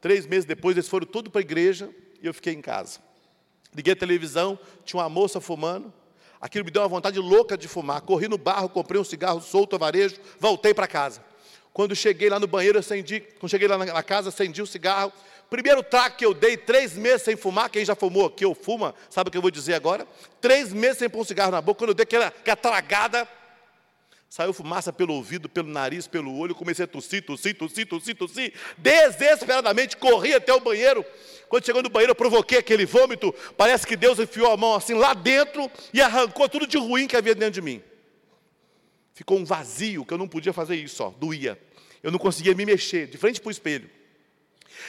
Três meses depois, eles foram tudo para a igreja e eu fiquei em casa. Liguei a televisão, tinha uma moça fumando. Aquilo me deu uma vontade louca de fumar. Corri no barro, comprei um cigarro solto a varejo, voltei para casa. Quando cheguei lá no banheiro, acendi, quando cheguei lá na casa, acendi o cigarro. Primeiro trago que eu dei, três meses sem fumar, quem já fumou aqui ou fuma, sabe o que eu vou dizer agora? Três meses sem pôr um cigarro na boca, quando eu dei aquela, aquela tragada, saiu fumaça pelo ouvido, pelo nariz, pelo olho, comecei a tossir, tossir, tossir, tossir, tossir, desesperadamente, corri até o banheiro, quando chegou no banheiro, eu provoquei aquele vômito. Parece que Deus enfiou a mão assim lá dentro e arrancou tudo de ruim que havia dentro de mim. Ficou um vazio que eu não podia fazer isso, ó, doía. Eu não conseguia me mexer, de frente para o espelho.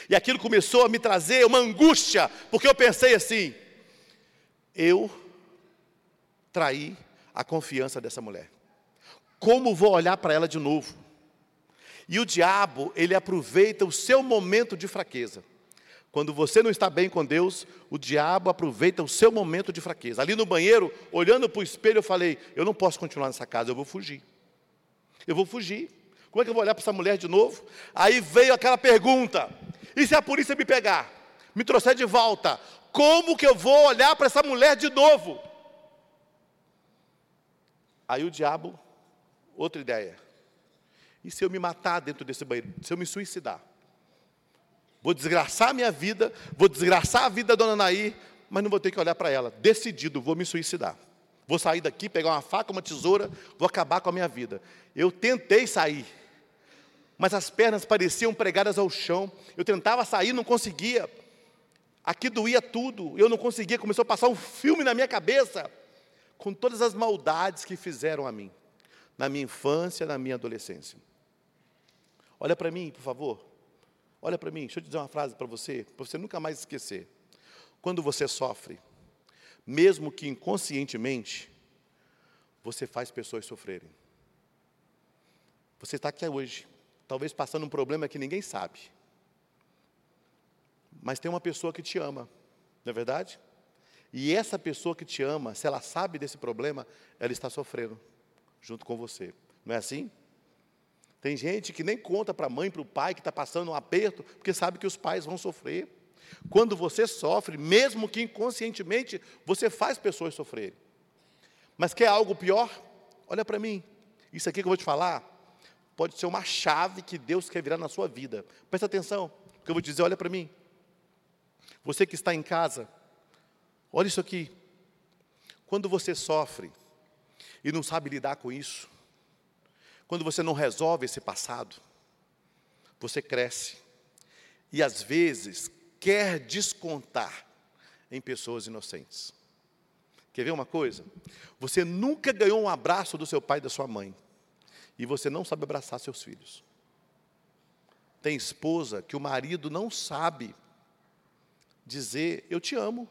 E aquilo começou a me trazer uma angústia, porque eu pensei assim: eu traí a confiança dessa mulher. Como vou olhar para ela de novo? E o diabo, ele aproveita o seu momento de fraqueza. Quando você não está bem com Deus, o diabo aproveita o seu momento de fraqueza. Ali no banheiro, olhando para o espelho, eu falei: eu não posso continuar nessa casa, eu vou fugir. Eu vou fugir. Como é que eu vou olhar para essa mulher de novo? Aí veio aquela pergunta: e se a polícia me pegar? Me trouxer de volta? Como que eu vou olhar para essa mulher de novo? Aí o diabo, outra ideia. E se eu me matar dentro desse banheiro? Se eu me suicidar? Vou desgraçar a minha vida, vou desgraçar a vida da dona Naí, mas não vou ter que olhar para ela. Decidido, vou me suicidar. Vou sair daqui, pegar uma faca, uma tesoura, vou acabar com a minha vida. Eu tentei sair, mas as pernas pareciam pregadas ao chão. Eu tentava sair, não conseguia. Aqui doía tudo, eu não conseguia. Começou a passar um filme na minha cabeça, com todas as maldades que fizeram a mim, na minha infância, na minha adolescência. Olha para mim, por favor. Olha para mim, deixa eu dizer uma frase para você, para você nunca mais esquecer. Quando você sofre, mesmo que inconscientemente, você faz pessoas sofrerem. Você está aqui hoje, talvez passando um problema que ninguém sabe. Mas tem uma pessoa que te ama, não é verdade? E essa pessoa que te ama, se ela sabe desse problema, ela está sofrendo junto com você. Não é assim? Tem gente que nem conta para a mãe, para o pai que está passando um aperto, porque sabe que os pais vão sofrer. Quando você sofre, mesmo que inconscientemente, você faz pessoas sofrerem. Mas quer algo pior? Olha para mim. Isso aqui que eu vou te falar, pode ser uma chave que Deus quer virar na sua vida. Presta atenção, porque eu vou te dizer, olha para mim. Você que está em casa, olha isso aqui. Quando você sofre e não sabe lidar com isso, quando você não resolve esse passado, você cresce e às vezes quer descontar em pessoas inocentes. Quer ver uma coisa? Você nunca ganhou um abraço do seu pai e da sua mãe, e você não sabe abraçar seus filhos. Tem esposa que o marido não sabe dizer eu te amo.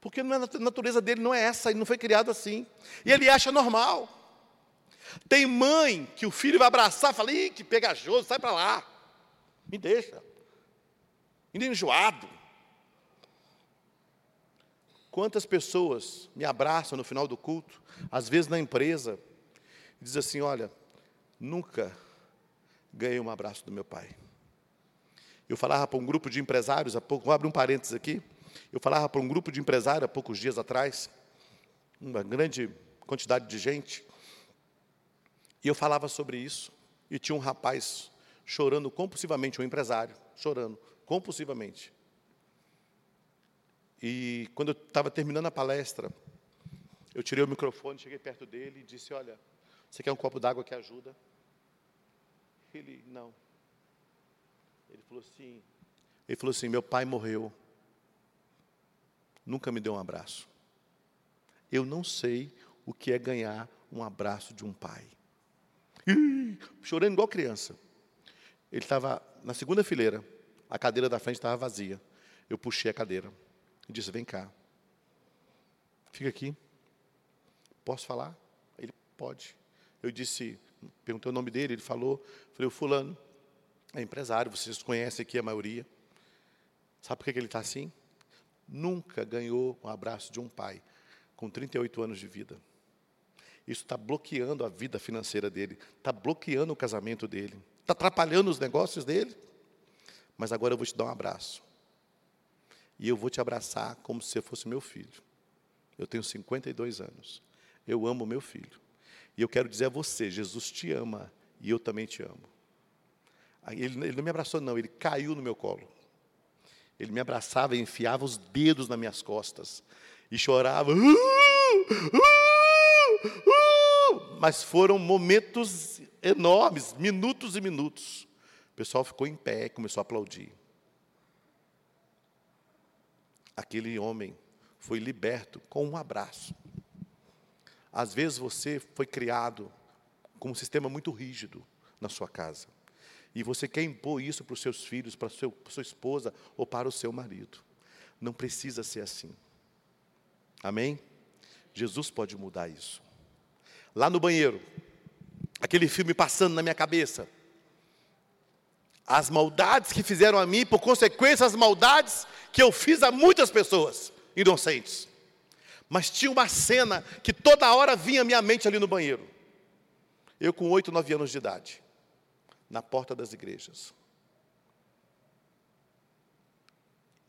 Porque a natureza dele não é essa, ele não foi criado assim. E ele acha normal. Tem mãe que o filho vai abraçar fala, Ih, que pegajoso, sai para lá. Me deixa. Ainda enjoado. Quantas pessoas me abraçam no final do culto, às vezes na empresa, diz assim: Olha, nunca ganhei um abraço do meu pai. Eu falava para um grupo de empresários, há pouco, vou abrir um parênteses aqui. Eu falava para um grupo de empresários há poucos dias atrás, uma grande quantidade de gente, e eu falava sobre isso. E tinha um rapaz chorando compulsivamente, um empresário, chorando compulsivamente. E quando eu estava terminando a palestra, eu tirei o microfone, cheguei perto dele e disse: Olha, você quer um copo d'água que ajuda? Ele, não. Ele falou assim: Ele falou assim: Meu pai morreu. Nunca me deu um abraço. Eu não sei o que é ganhar um abraço de um pai. Ih, chorando igual criança. Ele estava na segunda fileira, a cadeira da frente estava vazia. Eu puxei a cadeira e disse: Vem cá, fica aqui. Posso falar? Ele pode. Eu disse, perguntei o nome dele, ele falou. Falei: O Fulano é empresário, vocês conhecem aqui a maioria. Sabe por que ele está assim? Nunca ganhou um abraço de um pai com 38 anos de vida. Isso está bloqueando a vida financeira dele, está bloqueando o casamento dele, está atrapalhando os negócios dele. Mas agora eu vou te dar um abraço. E eu vou te abraçar como se você fosse meu filho. Eu tenho 52 anos. Eu amo meu filho. E eu quero dizer a você: Jesus te ama e eu também te amo. Ele, ele não me abraçou, não, ele caiu no meu colo. Ele me abraçava e enfiava os dedos nas minhas costas e chorava. Uh, uh, uh, mas foram momentos enormes, minutos e minutos. O pessoal ficou em pé, começou a aplaudir. Aquele homem foi liberto com um abraço. Às vezes você foi criado com um sistema muito rígido na sua casa. E você quer impor isso para os seus filhos, para, seu, para a sua esposa ou para o seu marido. Não precisa ser assim. Amém? Jesus pode mudar isso. Lá no banheiro, aquele filme passando na minha cabeça. As maldades que fizeram a mim, por consequência, as maldades que eu fiz a muitas pessoas inocentes. Mas tinha uma cena que toda hora vinha à minha mente ali no banheiro. Eu com oito, nove anos de idade na porta das igrejas.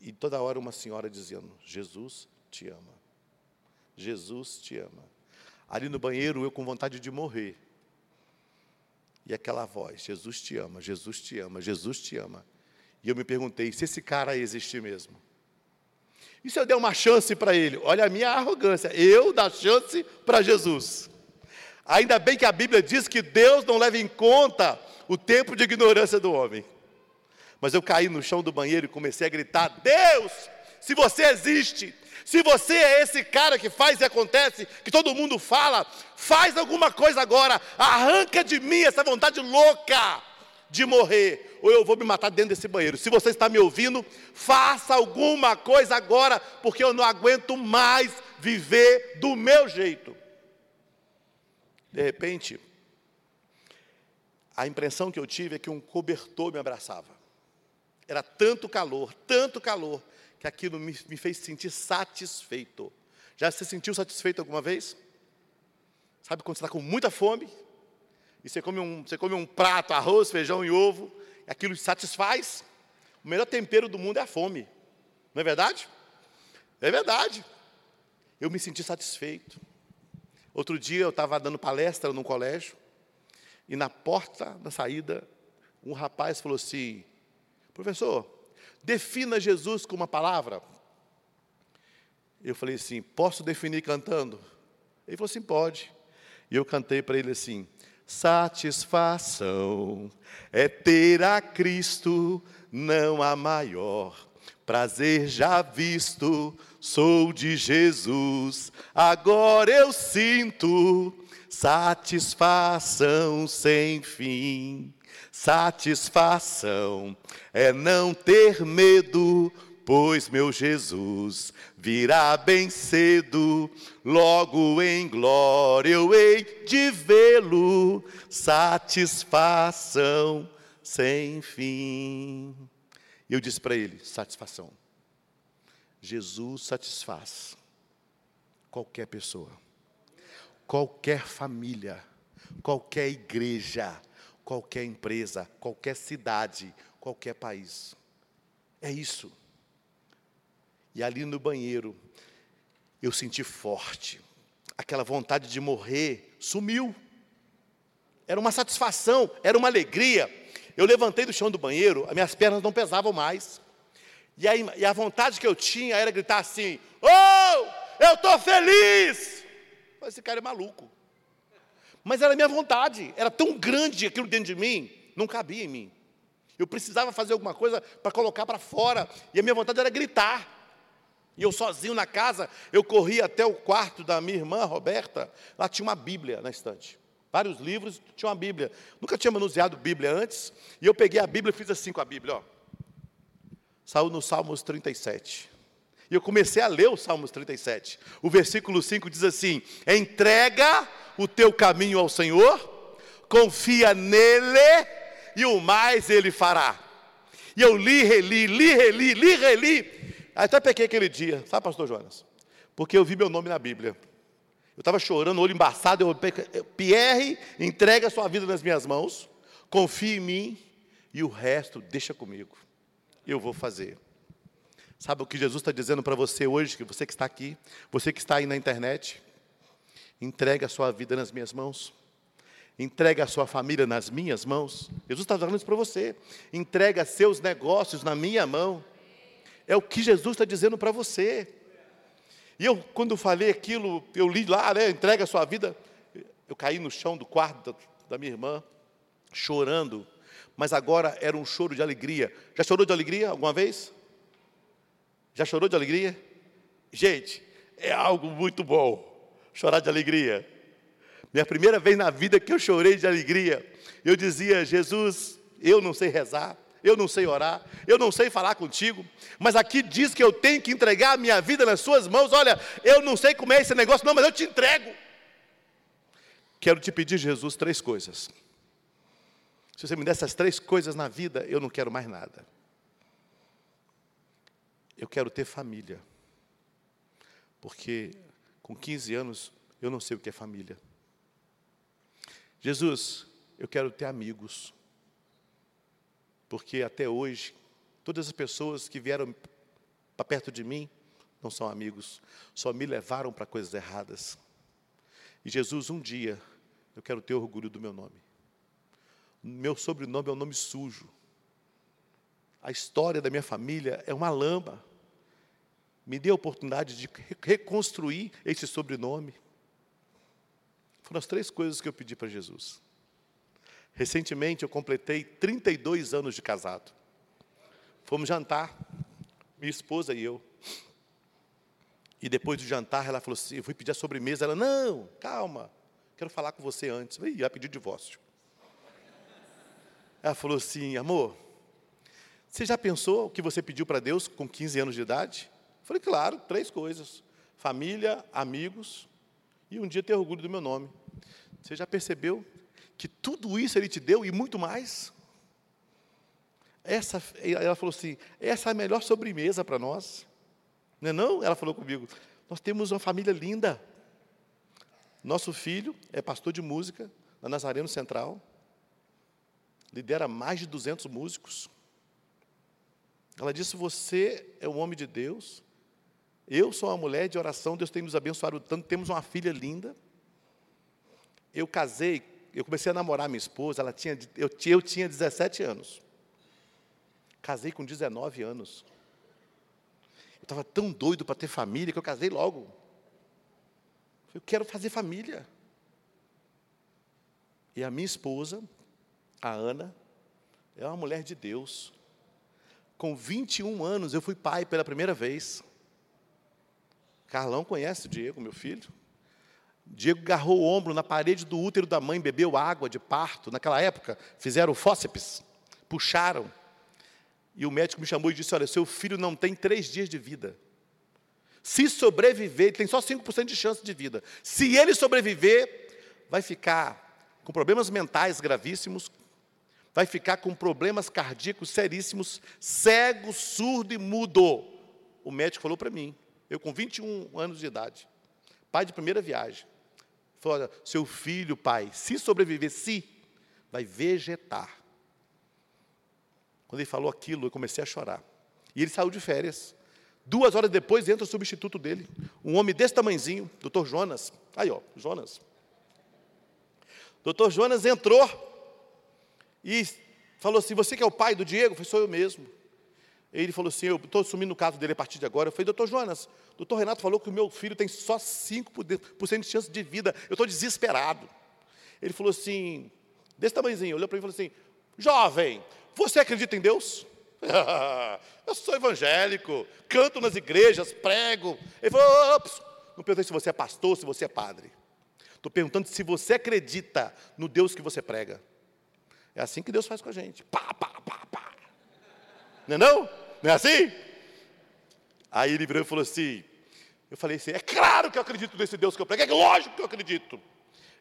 E toda hora uma senhora dizendo: Jesus te ama. Jesus te ama. Ali no banheiro eu com vontade de morrer. E aquela voz: Jesus te ama, Jesus te ama, Jesus te ama. E eu me perguntei se esse cara existir mesmo. E se eu der uma chance para ele? Olha a minha arrogância, eu dar chance para Jesus. Ainda bem que a Bíblia diz que Deus não leva em conta o tempo de ignorância do homem. Mas eu caí no chão do banheiro e comecei a gritar: Deus, se você existe, se você é esse cara que faz e acontece, que todo mundo fala, faz alguma coisa agora, arranca de mim essa vontade louca de morrer, ou eu vou me matar dentro desse banheiro. Se você está me ouvindo, faça alguma coisa agora, porque eu não aguento mais viver do meu jeito. De repente, a impressão que eu tive é que um cobertor me abraçava. Era tanto calor, tanto calor, que aquilo me, me fez sentir satisfeito. Já se sentiu satisfeito alguma vez? Sabe quando você está com muita fome? E você come, um, você come um prato, arroz, feijão e ovo, aquilo satisfaz? O melhor tempero do mundo é a fome. Não é verdade? É verdade. Eu me senti satisfeito. Outro dia eu estava dando palestra num colégio, E na porta da saída, um rapaz falou assim: Professor, defina Jesus com uma palavra. Eu falei assim: Posso definir cantando? Ele falou assim: Pode. E eu cantei para ele assim: Satisfação é ter a Cristo, não há maior. Prazer já visto, sou de Jesus, agora eu sinto satisfação sem fim. Satisfação é não ter medo, pois meu Jesus virá bem cedo, logo em glória eu hei de vê-lo. Satisfação sem fim. Eu disse para ele: satisfação. Jesus satisfaz qualquer pessoa, qualquer família, qualquer igreja, qualquer empresa, qualquer cidade, qualquer país. É isso. E ali no banheiro, eu senti forte. Aquela vontade de morrer sumiu. Era uma satisfação, era uma alegria. Eu levantei do chão do banheiro, as minhas pernas não pesavam mais. E, e a vontade que eu tinha era gritar assim: Oh, eu estou feliz! Esse cara é maluco. Mas era a minha vontade, era tão grande aquilo dentro de mim, não cabia em mim. Eu precisava fazer alguma coisa para colocar para fora, e a minha vontade era gritar. E eu sozinho na casa, eu corri até o quarto da minha irmã Roberta, lá tinha uma Bíblia na estante. Vários livros, tinha uma Bíblia. Nunca tinha manuseado Bíblia antes, e eu peguei a Bíblia e fiz assim com a Bíblia, ó. Saiu no Salmos 37. E eu comecei a ler o Salmos 37. O versículo 5 diz assim: Entrega o teu caminho ao Senhor, confia nele, e o mais ele fará. E eu li, reli, li, reli, li, reli. Até pequei aquele dia, sabe, pastor Jonas? Porque eu vi meu nome na Bíblia. Eu estava chorando, olho embaçado, eu, Pierre, entrega a sua vida nas minhas mãos, confie em mim, e o resto deixa comigo. Eu vou fazer. Sabe o que Jesus está dizendo para você hoje, que você que está aqui, você que está aí na internet? Entrega a sua vida nas minhas mãos. Entrega a sua família nas minhas mãos. Jesus está falando isso para você. Entrega seus negócios na minha mão. É o que Jesus está dizendo para você. E eu, quando falei aquilo, eu li lá, né, entrega a sua vida. Eu caí no chão do quarto da, da minha irmã, chorando. Mas agora era um choro de alegria. Já chorou de alegria alguma vez? Já chorou de alegria? Gente, é algo muito bom chorar de alegria. Minha primeira vez na vida que eu chorei de alegria, eu dizia: Jesus, eu não sei rezar, eu não sei orar, eu não sei falar contigo, mas aqui diz que eu tenho que entregar a minha vida nas suas mãos. Olha, eu não sei como é esse negócio, não, mas eu te entrego. Quero te pedir, Jesus, três coisas. Se você me der essas três coisas na vida, eu não quero mais nada. Eu quero ter família. Porque com 15 anos eu não sei o que é família. Jesus, eu quero ter amigos. Porque até hoje, todas as pessoas que vieram para perto de mim não são amigos, só me levaram para coisas erradas. E Jesus, um dia, eu quero ter orgulho do meu nome. Meu sobrenome é um nome sujo. A história da minha família é uma lama. Me dê a oportunidade de reconstruir esse sobrenome. Foram as três coisas que eu pedi para Jesus. Recentemente eu completei 32 anos de casado. Fomos jantar, minha esposa e eu. E depois do jantar ela falou assim: eu fui pedir a sobremesa. Ela, não, calma, quero falar com você antes. Eu ia pedir divórcio. Ela falou assim: amor, você já pensou o que você pediu para Deus com 15 anos de idade? Eu falei, claro, três coisas: família, amigos e um dia ter orgulho do meu nome. Você já percebeu que tudo isso Ele te deu e muito mais? Essa, ela falou assim: essa é a melhor sobremesa para nós. Não é não? Ela falou comigo: nós temos uma família linda. Nosso filho é pastor de música na Nazareno Central lidera mais de 200 músicos. Ela disse: Você é um homem de Deus, eu sou uma mulher de oração, Deus tem nos abençoado tanto, temos uma filha linda. Eu casei eu comecei a namorar minha esposa, ela tinha, eu, eu tinha 17 anos. Casei com 19 anos. Eu estava tão doido para ter família que eu casei logo. Eu quero fazer família. E a minha esposa, a Ana, é uma mulher de Deus. Com 21 anos eu fui pai pela primeira vez. Carlão conhece o Diego, meu filho. Diego garrou o ombro na parede do útero da mãe, bebeu água de parto. Naquela época, fizeram fósseps, puxaram. E o médico me chamou e disse: Olha, seu filho não tem três dias de vida. Se sobreviver, ele tem só 5% de chance de vida. Se ele sobreviver, vai ficar com problemas mentais gravíssimos, vai ficar com problemas cardíacos seríssimos, cego, surdo e mudo. O médico falou para mim, eu com 21 anos de idade, pai de primeira viagem. Seu filho, pai, se sobreviver, se, vai vegetar. Quando ele falou aquilo, eu comecei a chorar. E ele saiu de férias. Duas horas depois entra o substituto dele, um homem desse tamanzinho, doutor Jonas. Aí, ó, Jonas. Doutor Jonas entrou e falou assim: Você que é o pai do Diego? Eu falei: Sou eu mesmo. Ele falou assim: Eu estou assumindo o caso dele a partir de agora. Eu falei: Doutor Jonas, doutor Renato falou que o meu filho tem só 5% de chance de vida. Eu estou desesperado. Ele falou assim: Desse tamanhozinho, olhou para mim e falou assim: Jovem, você acredita em Deus? <laughs> eu sou evangélico, canto nas igrejas, prego. Ele falou: Ops. Não perguntei se você é pastor, se você é padre. Estou perguntando se você acredita no Deus que você prega. É assim que Deus faz com a gente. Pá, pá, pá, pá. Não é não? Não é assim? Aí ele virou e falou assim, eu falei assim, é claro que eu acredito nesse Deus que eu prego, é lógico que eu acredito.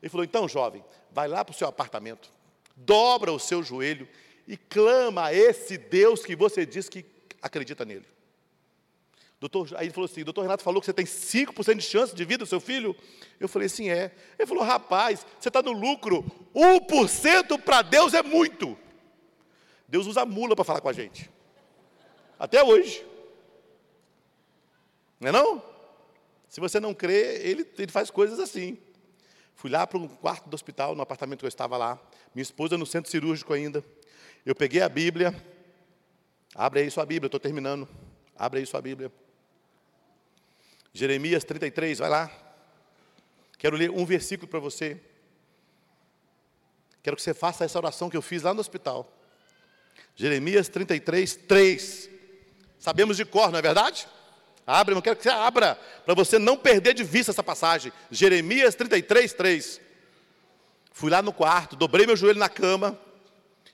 Ele falou, então jovem, vai lá para o seu apartamento, dobra o seu joelho e clama a esse Deus que você diz que acredita nele. Doutor, aí ele falou assim: doutor Renato falou que você tem 5% de chance de vida do seu filho? Eu falei assim: é. Ele falou: rapaz, você está no lucro. 1% para Deus é muito. Deus usa mula para falar com a gente. Até hoje. Não é não? Se você não crê, ele, ele faz coisas assim. Fui lá para um quarto do hospital, no apartamento que eu estava lá. Minha esposa no centro cirúrgico ainda. Eu peguei a Bíblia. Abre aí sua Bíblia, estou terminando. Abre aí sua Bíblia. Jeremias 33, vai lá. Quero ler um versículo para você. Quero que você faça essa oração que eu fiz lá no hospital. Jeremias 33, 3. Sabemos de cor, não é verdade? Abre, eu quero que você abra, para você não perder de vista essa passagem. Jeremias 33, 3. Fui lá no quarto, dobrei meu joelho na cama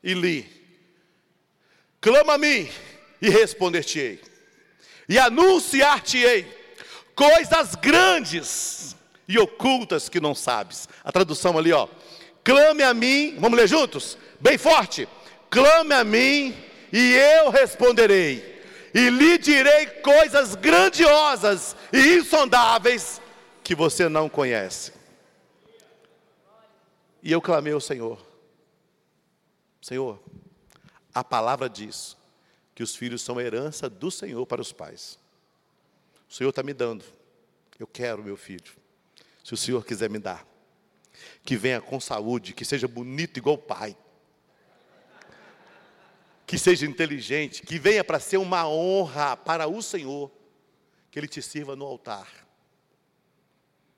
e li. Clama a mim e responder-te-ei. E anunciar-te-ei coisas grandes e ocultas que não sabes. A tradução ali, ó. Clame a mim, vamos ler juntos? Bem forte. Clame a mim e eu responderei. E lhe direi coisas grandiosas e insondáveis que você não conhece. E eu clamei ao Senhor. Senhor, a palavra diz que os filhos são herança do Senhor para os pais. O Senhor está me dando. Eu quero meu filho. Se o Senhor quiser me dar. Que venha com saúde, que seja bonito igual o pai. Que seja inteligente, que venha para ser uma honra para o Senhor. Que ele te sirva no altar.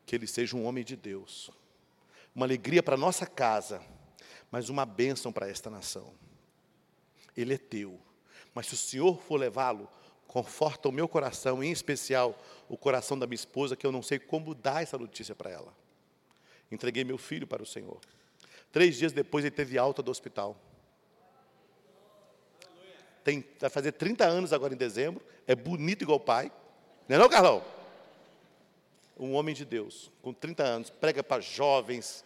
Que ele seja um homem de Deus. Uma alegria para nossa casa, mas uma bênção para esta nação. Ele é teu. Mas se o Senhor for levá-lo, conforta o meu coração, em especial o coração da minha esposa, que eu não sei como dar essa notícia para ela. Entreguei meu filho para o Senhor. Três dias depois ele teve alta do hospital. Tem, vai fazer 30 anos agora em dezembro, é bonito igual o pai. Não é não, Carlão? Um homem de Deus, com 30 anos, prega para jovens,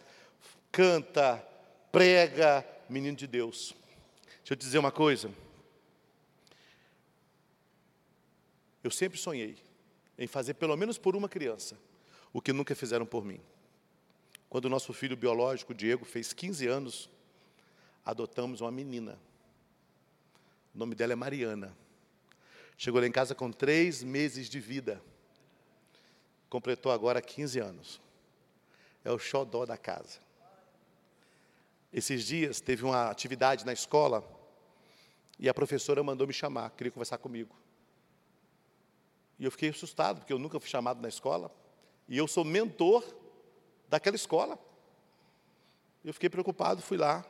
canta, prega, menino de Deus. Deixa eu te dizer uma coisa. Eu sempre sonhei em fazer pelo menos por uma criança o que nunca fizeram por mim. Quando o nosso filho biológico, Diego, fez 15 anos, adotamos uma menina. O nome dela é Mariana. Chegou lá em casa com três meses de vida. Completou agora 15 anos. É o xodó da casa. Esses dias teve uma atividade na escola e a professora mandou me chamar, queria conversar comigo. E eu fiquei assustado, porque eu nunca fui chamado na escola. E eu sou mentor daquela escola. Eu fiquei preocupado, fui lá.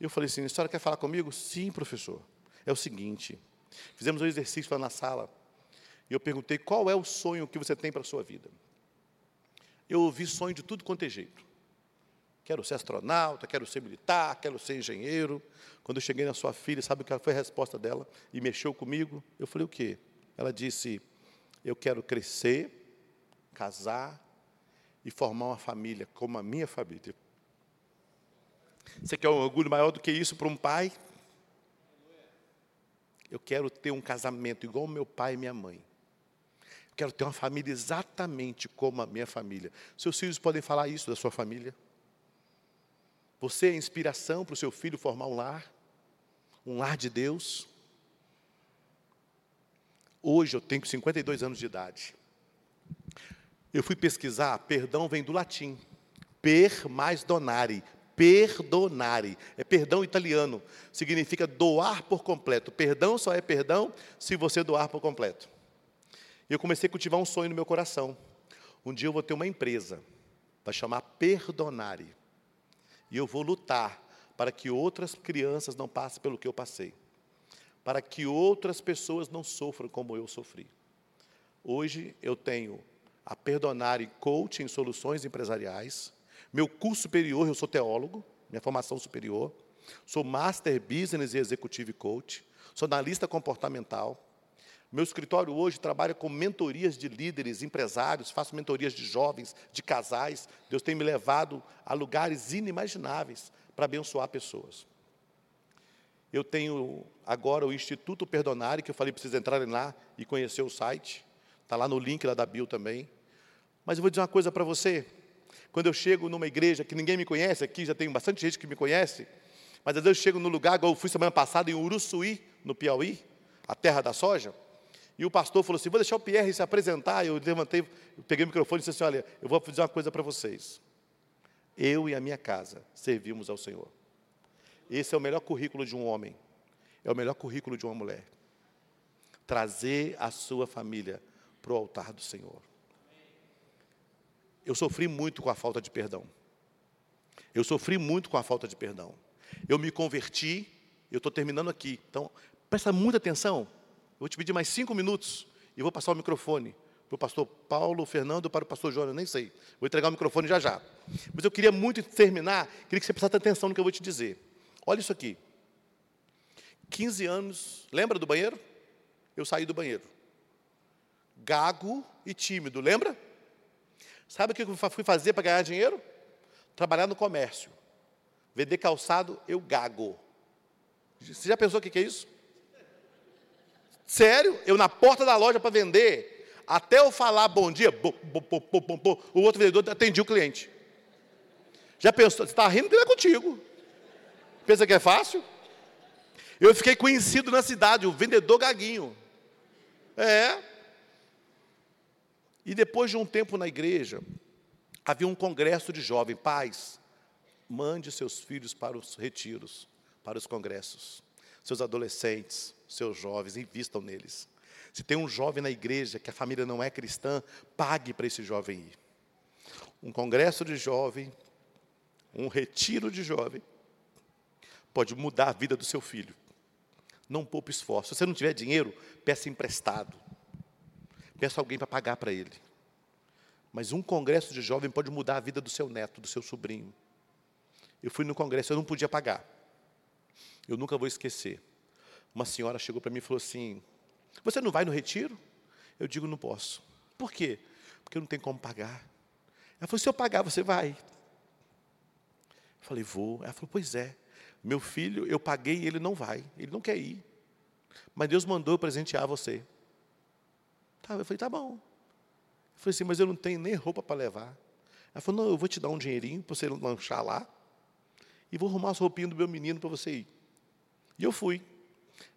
Eu falei assim: a senhora quer falar comigo? Sim, professor. É o seguinte: fizemos um exercício lá na sala. E eu perguntei qual é o sonho que você tem para a sua vida. Eu ouvi sonho de tudo quanto é jeito. Quero ser astronauta, quero ser militar, quero ser engenheiro. Quando eu cheguei na sua filha, sabe o que foi a resposta dela? E mexeu comigo. Eu falei, o quê? Ela disse, eu quero crescer, casar e formar uma família como a minha família. Você quer um orgulho maior do que isso para um pai? Eu quero ter um casamento igual meu pai e minha mãe. Eu quero ter uma família exatamente como a minha família. Seus filhos podem falar isso da sua família? Você é inspiração para o seu filho formar um lar? Um lar de Deus? Hoje eu tenho 52 anos de idade. Eu fui pesquisar, perdão vem do latim. Per mais donare. Perdonare. É perdão italiano. Significa doar por completo. Perdão só é perdão se você doar por completo. E eu comecei a cultivar um sonho no meu coração. Um dia eu vou ter uma empresa. Vai chamar Perdonare. E eu vou lutar para que outras crianças não passem pelo que eu passei para que outras pessoas não sofram como eu sofri. Hoje eu tenho a Perdonar e Coach em Soluções Empresariais. Meu curso superior, eu sou teólogo, minha formação superior. Sou Master Business e Executive Coach. Sou analista comportamental. Meu escritório hoje trabalha com mentorias de líderes, empresários, faço mentorias de jovens, de casais. Deus tem me levado a lugares inimagináveis para abençoar pessoas. Eu tenho agora o Instituto Perdonare, que eu falei para vocês entrarem lá e conhecer o site. Está lá no link lá da Bio também. Mas eu vou dizer uma coisa para você. Quando eu chego numa igreja que ninguém me conhece, aqui já tem bastante gente que me conhece, mas às vezes eu chego num lugar, igual eu fui semana passada em Uruçuí, no Piauí, a terra da soja, e o pastor falou assim: vou deixar o Pierre se apresentar. Eu levantei, eu peguei o microfone e disse assim: olha, eu vou dizer uma coisa para vocês. Eu e a minha casa servimos ao Senhor. Esse é o melhor currículo de um homem, é o melhor currículo de uma mulher. Trazer a sua família para o altar do Senhor. Eu sofri muito com a falta de perdão. Eu sofri muito com a falta de perdão. Eu me converti, eu estou terminando aqui. Então, presta muita atenção. Eu vou te pedir mais cinco minutos e vou passar o microfone para o pastor Paulo, Fernando, para o pastor Jonas, nem sei. Vou entregar o microfone já já. Mas eu queria muito terminar, queria que você prestasse atenção no que eu vou te dizer. Olha isso aqui. 15 anos, lembra do banheiro? Eu saí do banheiro. Gago e tímido, lembra? Sabe o que eu fui fazer para ganhar dinheiro? Trabalhar no comércio. Vender calçado, eu gago. Você já pensou o que é isso? Sério? Eu na porta da loja para vender, até eu falar bom dia, bo, bo, bo, o outro vendedor atendia o cliente. Já pensou? Você está rindo que não é contigo. Pensa que é fácil? Eu fiquei conhecido na cidade, o vendedor gaguinho. É. E depois de um tempo na igreja, havia um congresso de jovens. Pais, mande seus filhos para os retiros, para os congressos. Seus adolescentes, seus jovens, invistam neles. Se tem um jovem na igreja que a família não é cristã, pague para esse jovem ir. Um congresso de jovem, um retiro de jovem, pode mudar a vida do seu filho. Não poupe esforço. Se você não tiver dinheiro, peça emprestado. Peça alguém para pagar para ele. Mas um congresso de jovem pode mudar a vida do seu neto, do seu sobrinho. Eu fui no congresso, eu não podia pagar. Eu nunca vou esquecer. Uma senhora chegou para mim e falou assim: Você não vai no retiro? Eu digo: Não posso. Por quê? Porque eu não tenho como pagar. Ela falou: Se eu pagar, você vai. Eu falei: Vou. Ela falou: Pois é. Meu filho, eu paguei e ele não vai, ele não quer ir. Mas Deus mandou presentear você. Tá, eu falei, tá bom. Eu falei assim, mas eu não tenho nem roupa para levar. Ela falou, não, eu vou te dar um dinheirinho para você lanchar lá. E vou arrumar as roupinhas do meu menino para você ir. E eu fui.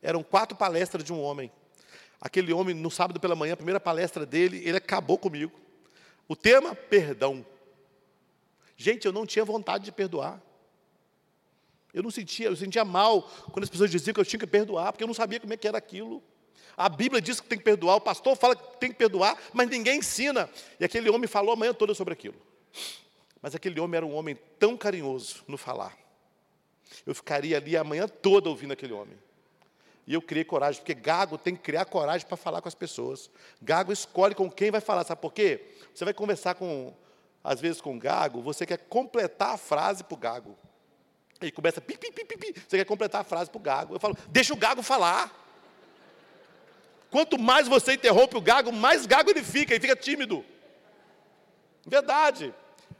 Eram quatro palestras de um homem. Aquele homem, no sábado pela manhã, a primeira palestra dele, ele acabou comigo. O tema, perdão. Gente, eu não tinha vontade de perdoar. Eu não sentia, eu sentia mal quando as pessoas diziam que eu tinha que perdoar, porque eu não sabia como é que era aquilo. A Bíblia diz que tem que perdoar, o pastor fala que tem que perdoar, mas ninguém ensina. E aquele homem falou a manhã toda sobre aquilo. Mas aquele homem era um homem tão carinhoso no falar. Eu ficaria ali a manhã toda ouvindo aquele homem. E eu criei coragem, porque Gago tem que criar coragem para falar com as pessoas. Gago escolhe com quem vai falar, sabe por quê? Você vai conversar com, às vezes com Gago, você quer completar a frase para o Gago. Ele começa, pi, pi, pi, pi, pi, você quer completar a frase para o Gago. Eu falo, deixa o Gago falar. Quanto mais você interrompe o Gago, mais Gago ele fica, ele fica tímido. Verdade.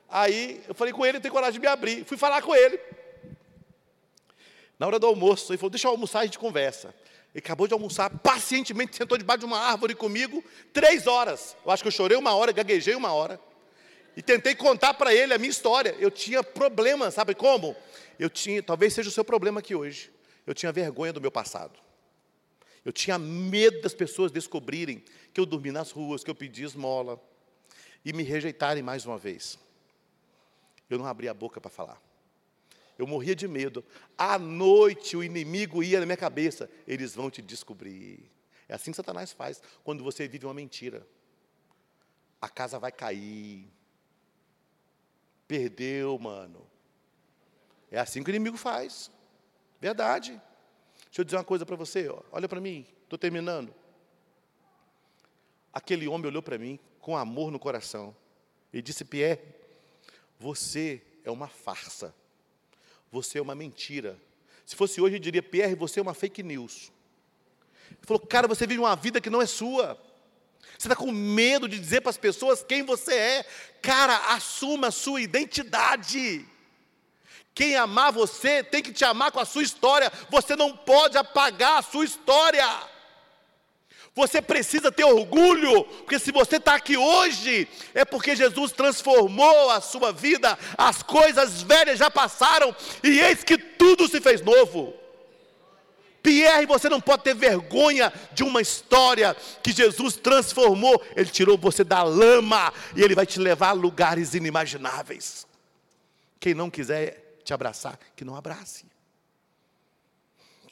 Aí eu falei com ele, tenho coragem de me abrir. Fui falar com ele. Na hora do almoço, ele falou: Deixa eu almoçar, a gente conversa. Ele acabou de almoçar, pacientemente sentou debaixo de uma árvore comigo, três horas. Eu acho que eu chorei uma hora, gaguejei uma hora. E tentei contar para ele a minha história. Eu tinha problema, sabe como? Eu tinha, talvez seja o seu problema aqui hoje. Eu tinha vergonha do meu passado. Eu tinha medo das pessoas descobrirem que eu dormi nas ruas, que eu pedi esmola e me rejeitarem mais uma vez. Eu não abri a boca para falar. Eu morria de medo. À noite o inimigo ia na minha cabeça. Eles vão te descobrir. É assim que Satanás faz quando você vive uma mentira. A casa vai cair. Perdeu, mano. É assim que o inimigo faz. Verdade. Deixa eu dizer uma coisa para você. Ó. Olha para mim. Estou terminando. Aquele homem olhou para mim com amor no coração e disse: Pierre, você é uma farsa você é uma mentira. Se fosse hoje, eu diria, Pierre, você é uma fake news. Ele falou, cara, você vive uma vida que não é sua. Você está com medo de dizer para as pessoas quem você é. Cara, assuma a sua identidade. Quem amar você tem que te amar com a sua história. Você não pode apagar a sua história. Você precisa ter orgulho, porque se você está aqui hoje, é porque Jesus transformou a sua vida, as coisas velhas já passaram, e eis que tudo se fez novo. Pierre, você não pode ter vergonha de uma história que Jesus transformou, Ele tirou você da lama, e Ele vai te levar a lugares inimagináveis. Quem não quiser te abraçar, que não abrace.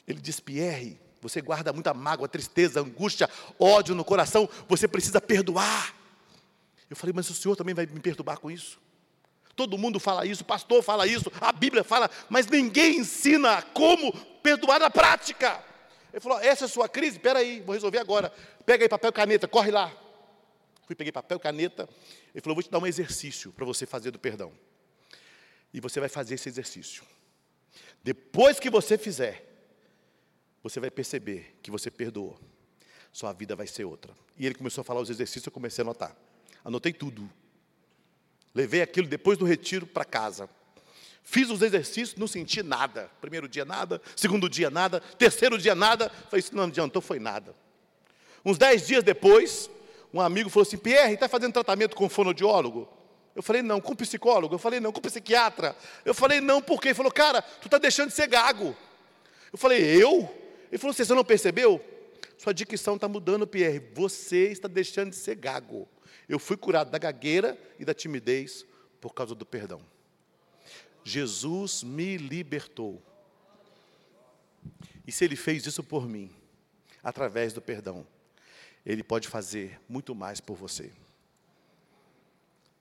Ele diz: Pierre, você guarda muita mágoa, tristeza, angústia, ódio no coração, você precisa perdoar. Eu falei, mas o Senhor também vai me perturbar com isso? Todo mundo fala isso, o pastor fala isso, a Bíblia fala, mas ninguém ensina como perdoar na prática. Ele falou: essa é a sua crise? Espera aí, vou resolver agora. Pega aí papel e caneta, corre lá. Fui, peguei papel e caneta. Ele falou: vou te dar um exercício para você fazer do perdão. E você vai fazer esse exercício. Depois que você fizer, você vai perceber que você perdoou. Sua vida vai ser outra. E ele começou a falar os exercícios, eu comecei a anotar. Anotei tudo. Levei aquilo depois do retiro para casa. Fiz os exercícios, não senti nada. Primeiro dia nada, segundo dia nada, terceiro dia nada. Falei, isso não adiantou, foi nada. Uns dez dias depois, um amigo falou assim: Pierre, está fazendo tratamento com fonoaudiólogo? Eu falei, não, com psicólogo? Eu falei, não, com psiquiatra? Eu falei, não, por quê? Ele falou, cara, tu está deixando de ser gago. Eu falei, eu? Ele falou: Você não percebeu? Sua dicção está mudando, Pierre. Você está deixando de ser gago. Eu fui curado da gagueira e da timidez por causa do perdão. Jesus me libertou. E se Ele fez isso por mim, através do perdão, Ele pode fazer muito mais por você.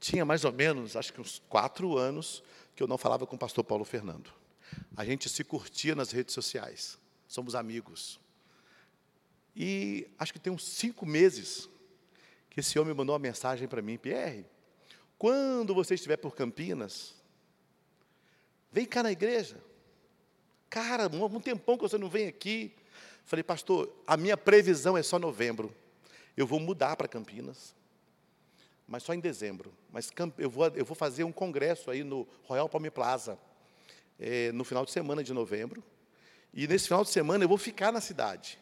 Tinha mais ou menos, acho que uns quatro anos, que eu não falava com o pastor Paulo Fernando. A gente se curtia nas redes sociais somos amigos. E acho que tem uns cinco meses que esse homem mandou uma mensagem para mim, Pierre, quando você estiver por Campinas, vem cá na igreja. Cara, um tempão que você não vem aqui. Falei, pastor, a minha previsão é só novembro. Eu vou mudar para Campinas, mas só em dezembro. Mas eu vou, eu vou fazer um congresso aí no Royal Palme Plaza, é, no final de semana de novembro. E nesse final de semana eu vou ficar na cidade.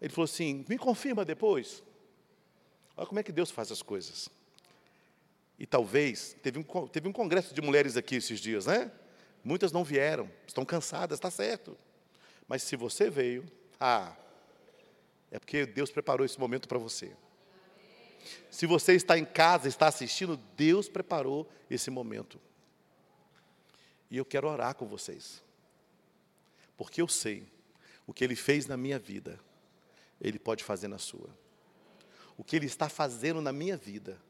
Ele falou assim: me confirma depois. Olha como é que Deus faz as coisas. E talvez, teve um, teve um congresso de mulheres aqui esses dias, né? Muitas não vieram, estão cansadas, está certo. Mas se você veio, ah, é porque Deus preparou esse momento para você. Se você está em casa, está assistindo, Deus preparou esse momento. E eu quero orar com vocês. porque eu sei o que Ele fez na minha vida, Ele pode fazer na sua. O que Ele está fazendo na minha vida,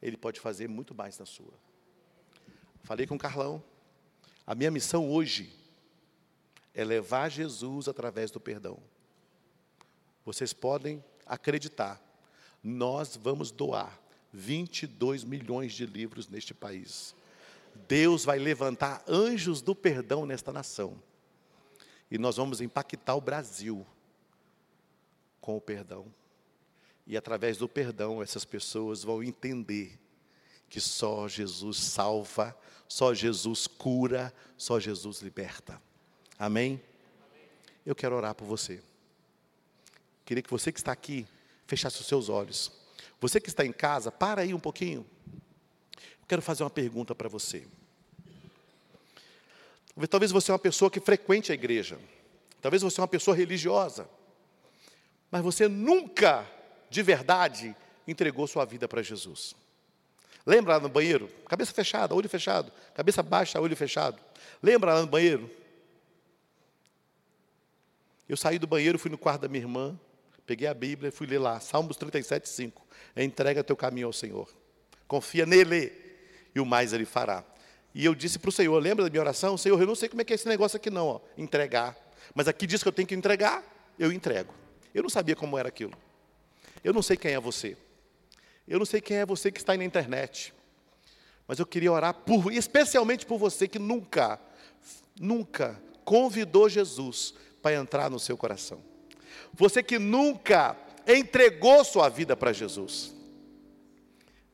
Ele pode fazer muito mais na sua. Falei com o Carlão, a minha missão hoje é levar Jesus através do perdão. Vocês podem acreditar, nós vamos doar 22 milhões de livros neste país. Deus vai levantar anjos do perdão nesta nação. E nós vamos impactar o Brasil com o perdão. E através do perdão, essas pessoas vão entender que só Jesus salva, só Jesus cura, só Jesus liberta. Amém? Eu quero orar por você. Queria que você que está aqui fechasse os seus olhos. Você que está em casa, para aí um pouquinho. Eu quero fazer uma pergunta para você. Talvez você é uma pessoa que frequente a igreja. Talvez você é uma pessoa religiosa. Mas você nunca, de verdade, entregou sua vida para Jesus. Lembra lá no banheiro? Cabeça fechada, olho fechado. Cabeça baixa, olho fechado. Lembra lá no banheiro? Eu saí do banheiro, fui no quarto da minha irmã, peguei a Bíblia e fui ler lá, Salmos 37, 5. Entrega teu caminho ao Senhor. Confia nele e o mais ele fará. E eu disse para o Senhor, lembra da minha oração? Senhor, eu não sei como é que é esse negócio aqui não, ó, entregar. Mas aqui diz que eu tenho que entregar, eu entrego. Eu não sabia como era aquilo. Eu não sei quem é você. Eu não sei quem é você que está aí na internet. Mas eu queria orar por, especialmente por você que nunca, nunca convidou Jesus para entrar no seu coração. Você que nunca entregou sua vida para Jesus.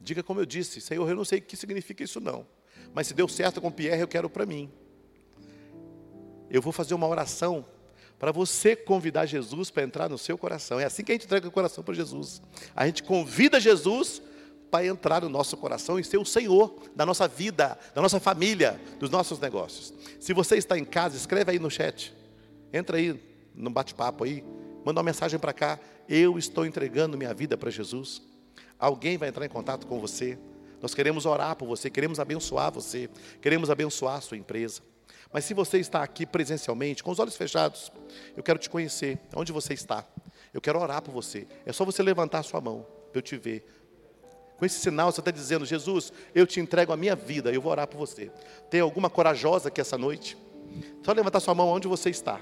Diga como eu disse, Senhor, eu não sei o que significa isso não. Mas se deu certo com Pierre, eu quero para mim. Eu vou fazer uma oração para você convidar Jesus para entrar no seu coração. É assim que a gente entrega o coração para Jesus. A gente convida Jesus para entrar no nosso coração e ser o Senhor da nossa vida, da nossa família, dos nossos negócios. Se você está em casa, escreve aí no chat. Entra aí no bate-papo aí, manda uma mensagem para cá. Eu estou entregando minha vida para Jesus. Alguém vai entrar em contato com você. Nós queremos orar por você, queremos abençoar você, queremos abençoar a sua empresa. Mas se você está aqui presencialmente, com os olhos fechados, eu quero te conhecer, onde você está. Eu quero orar por você. É só você levantar a sua mão para eu te ver. Com esse sinal, você está dizendo: Jesus, eu te entrego a minha vida, eu vou orar por você. Tem alguma corajosa aqui essa noite? Só levantar sua mão onde você está.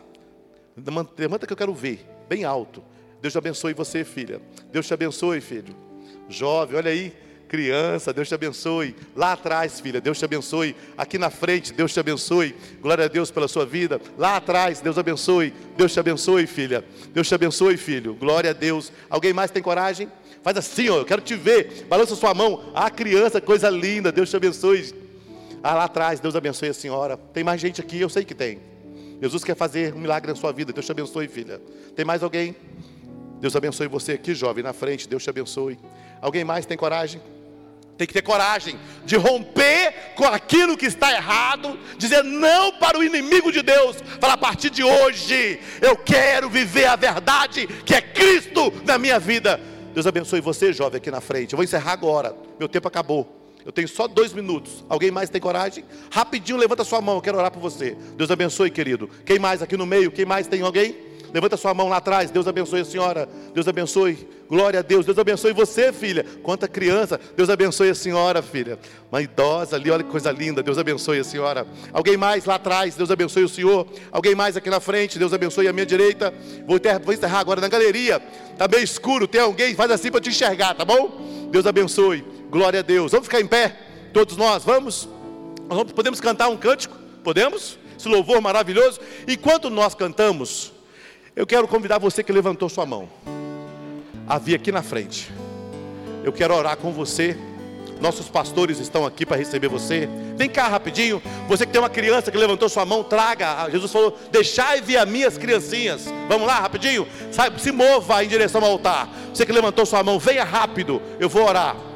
Levanta que eu quero ver, bem alto. Deus te abençoe você, filha. Deus te abençoe, filho. Jovem, olha aí criança, Deus te abençoe. Lá atrás, filha, Deus te abençoe. Aqui na frente, Deus te abençoe. Glória a Deus pela sua vida. Lá atrás, Deus abençoe. Deus te abençoe, filha. Deus te abençoe, filho. Glória a Deus. Alguém mais tem coragem? Faz assim, ó, eu quero te ver. Balança sua mão. Ah, criança, coisa linda. Deus te abençoe. Ah, lá atrás, Deus abençoe a senhora. Tem mais gente aqui, eu sei que tem. Jesus quer fazer um milagre na sua vida. Deus te abençoe, filha. Tem mais alguém? Deus abençoe você aqui, jovem, na frente. Deus te abençoe. Alguém mais tem coragem? Tem que ter coragem de romper com aquilo que está errado, dizer não para o inimigo de Deus. Falar a partir de hoje, eu quero viver a verdade que é Cristo na minha vida. Deus abençoe você, jovem, aqui na frente. Eu vou encerrar agora. Meu tempo acabou. Eu tenho só dois minutos. Alguém mais tem coragem? Rapidinho, levanta sua mão. Eu quero orar por você. Deus abençoe, querido. Quem mais aqui no meio? Quem mais tem alguém? Levanta sua mão lá atrás. Deus abençoe a senhora. Deus abençoe. Glória a Deus. Deus abençoe você, filha. Quanta criança. Deus abençoe a senhora, filha. Uma idosa ali, olha que coisa linda. Deus abençoe a senhora. Alguém mais lá atrás. Deus abençoe o senhor. Alguém mais aqui na frente. Deus abençoe a minha direita. Vou, vou encerrar agora na galeria. Está bem escuro. Tem alguém? Faz assim para te enxergar, tá bom? Deus abençoe. Glória a Deus. Vamos ficar em pé? Todos nós, vamos? Podemos cantar um cântico? Podemos? Esse louvor maravilhoso. Enquanto nós cantamos. Eu quero convidar você que levantou sua mão a vir aqui na frente. Eu quero orar com você. Nossos pastores estão aqui para receber você. Vem cá rapidinho. Você que tem uma criança que levantou sua mão, traga. Jesus falou: Deixai vir a minhas criancinhas. Vamos lá, rapidinho. se mova em direção ao altar. Você que levantou sua mão, venha rápido. Eu vou orar.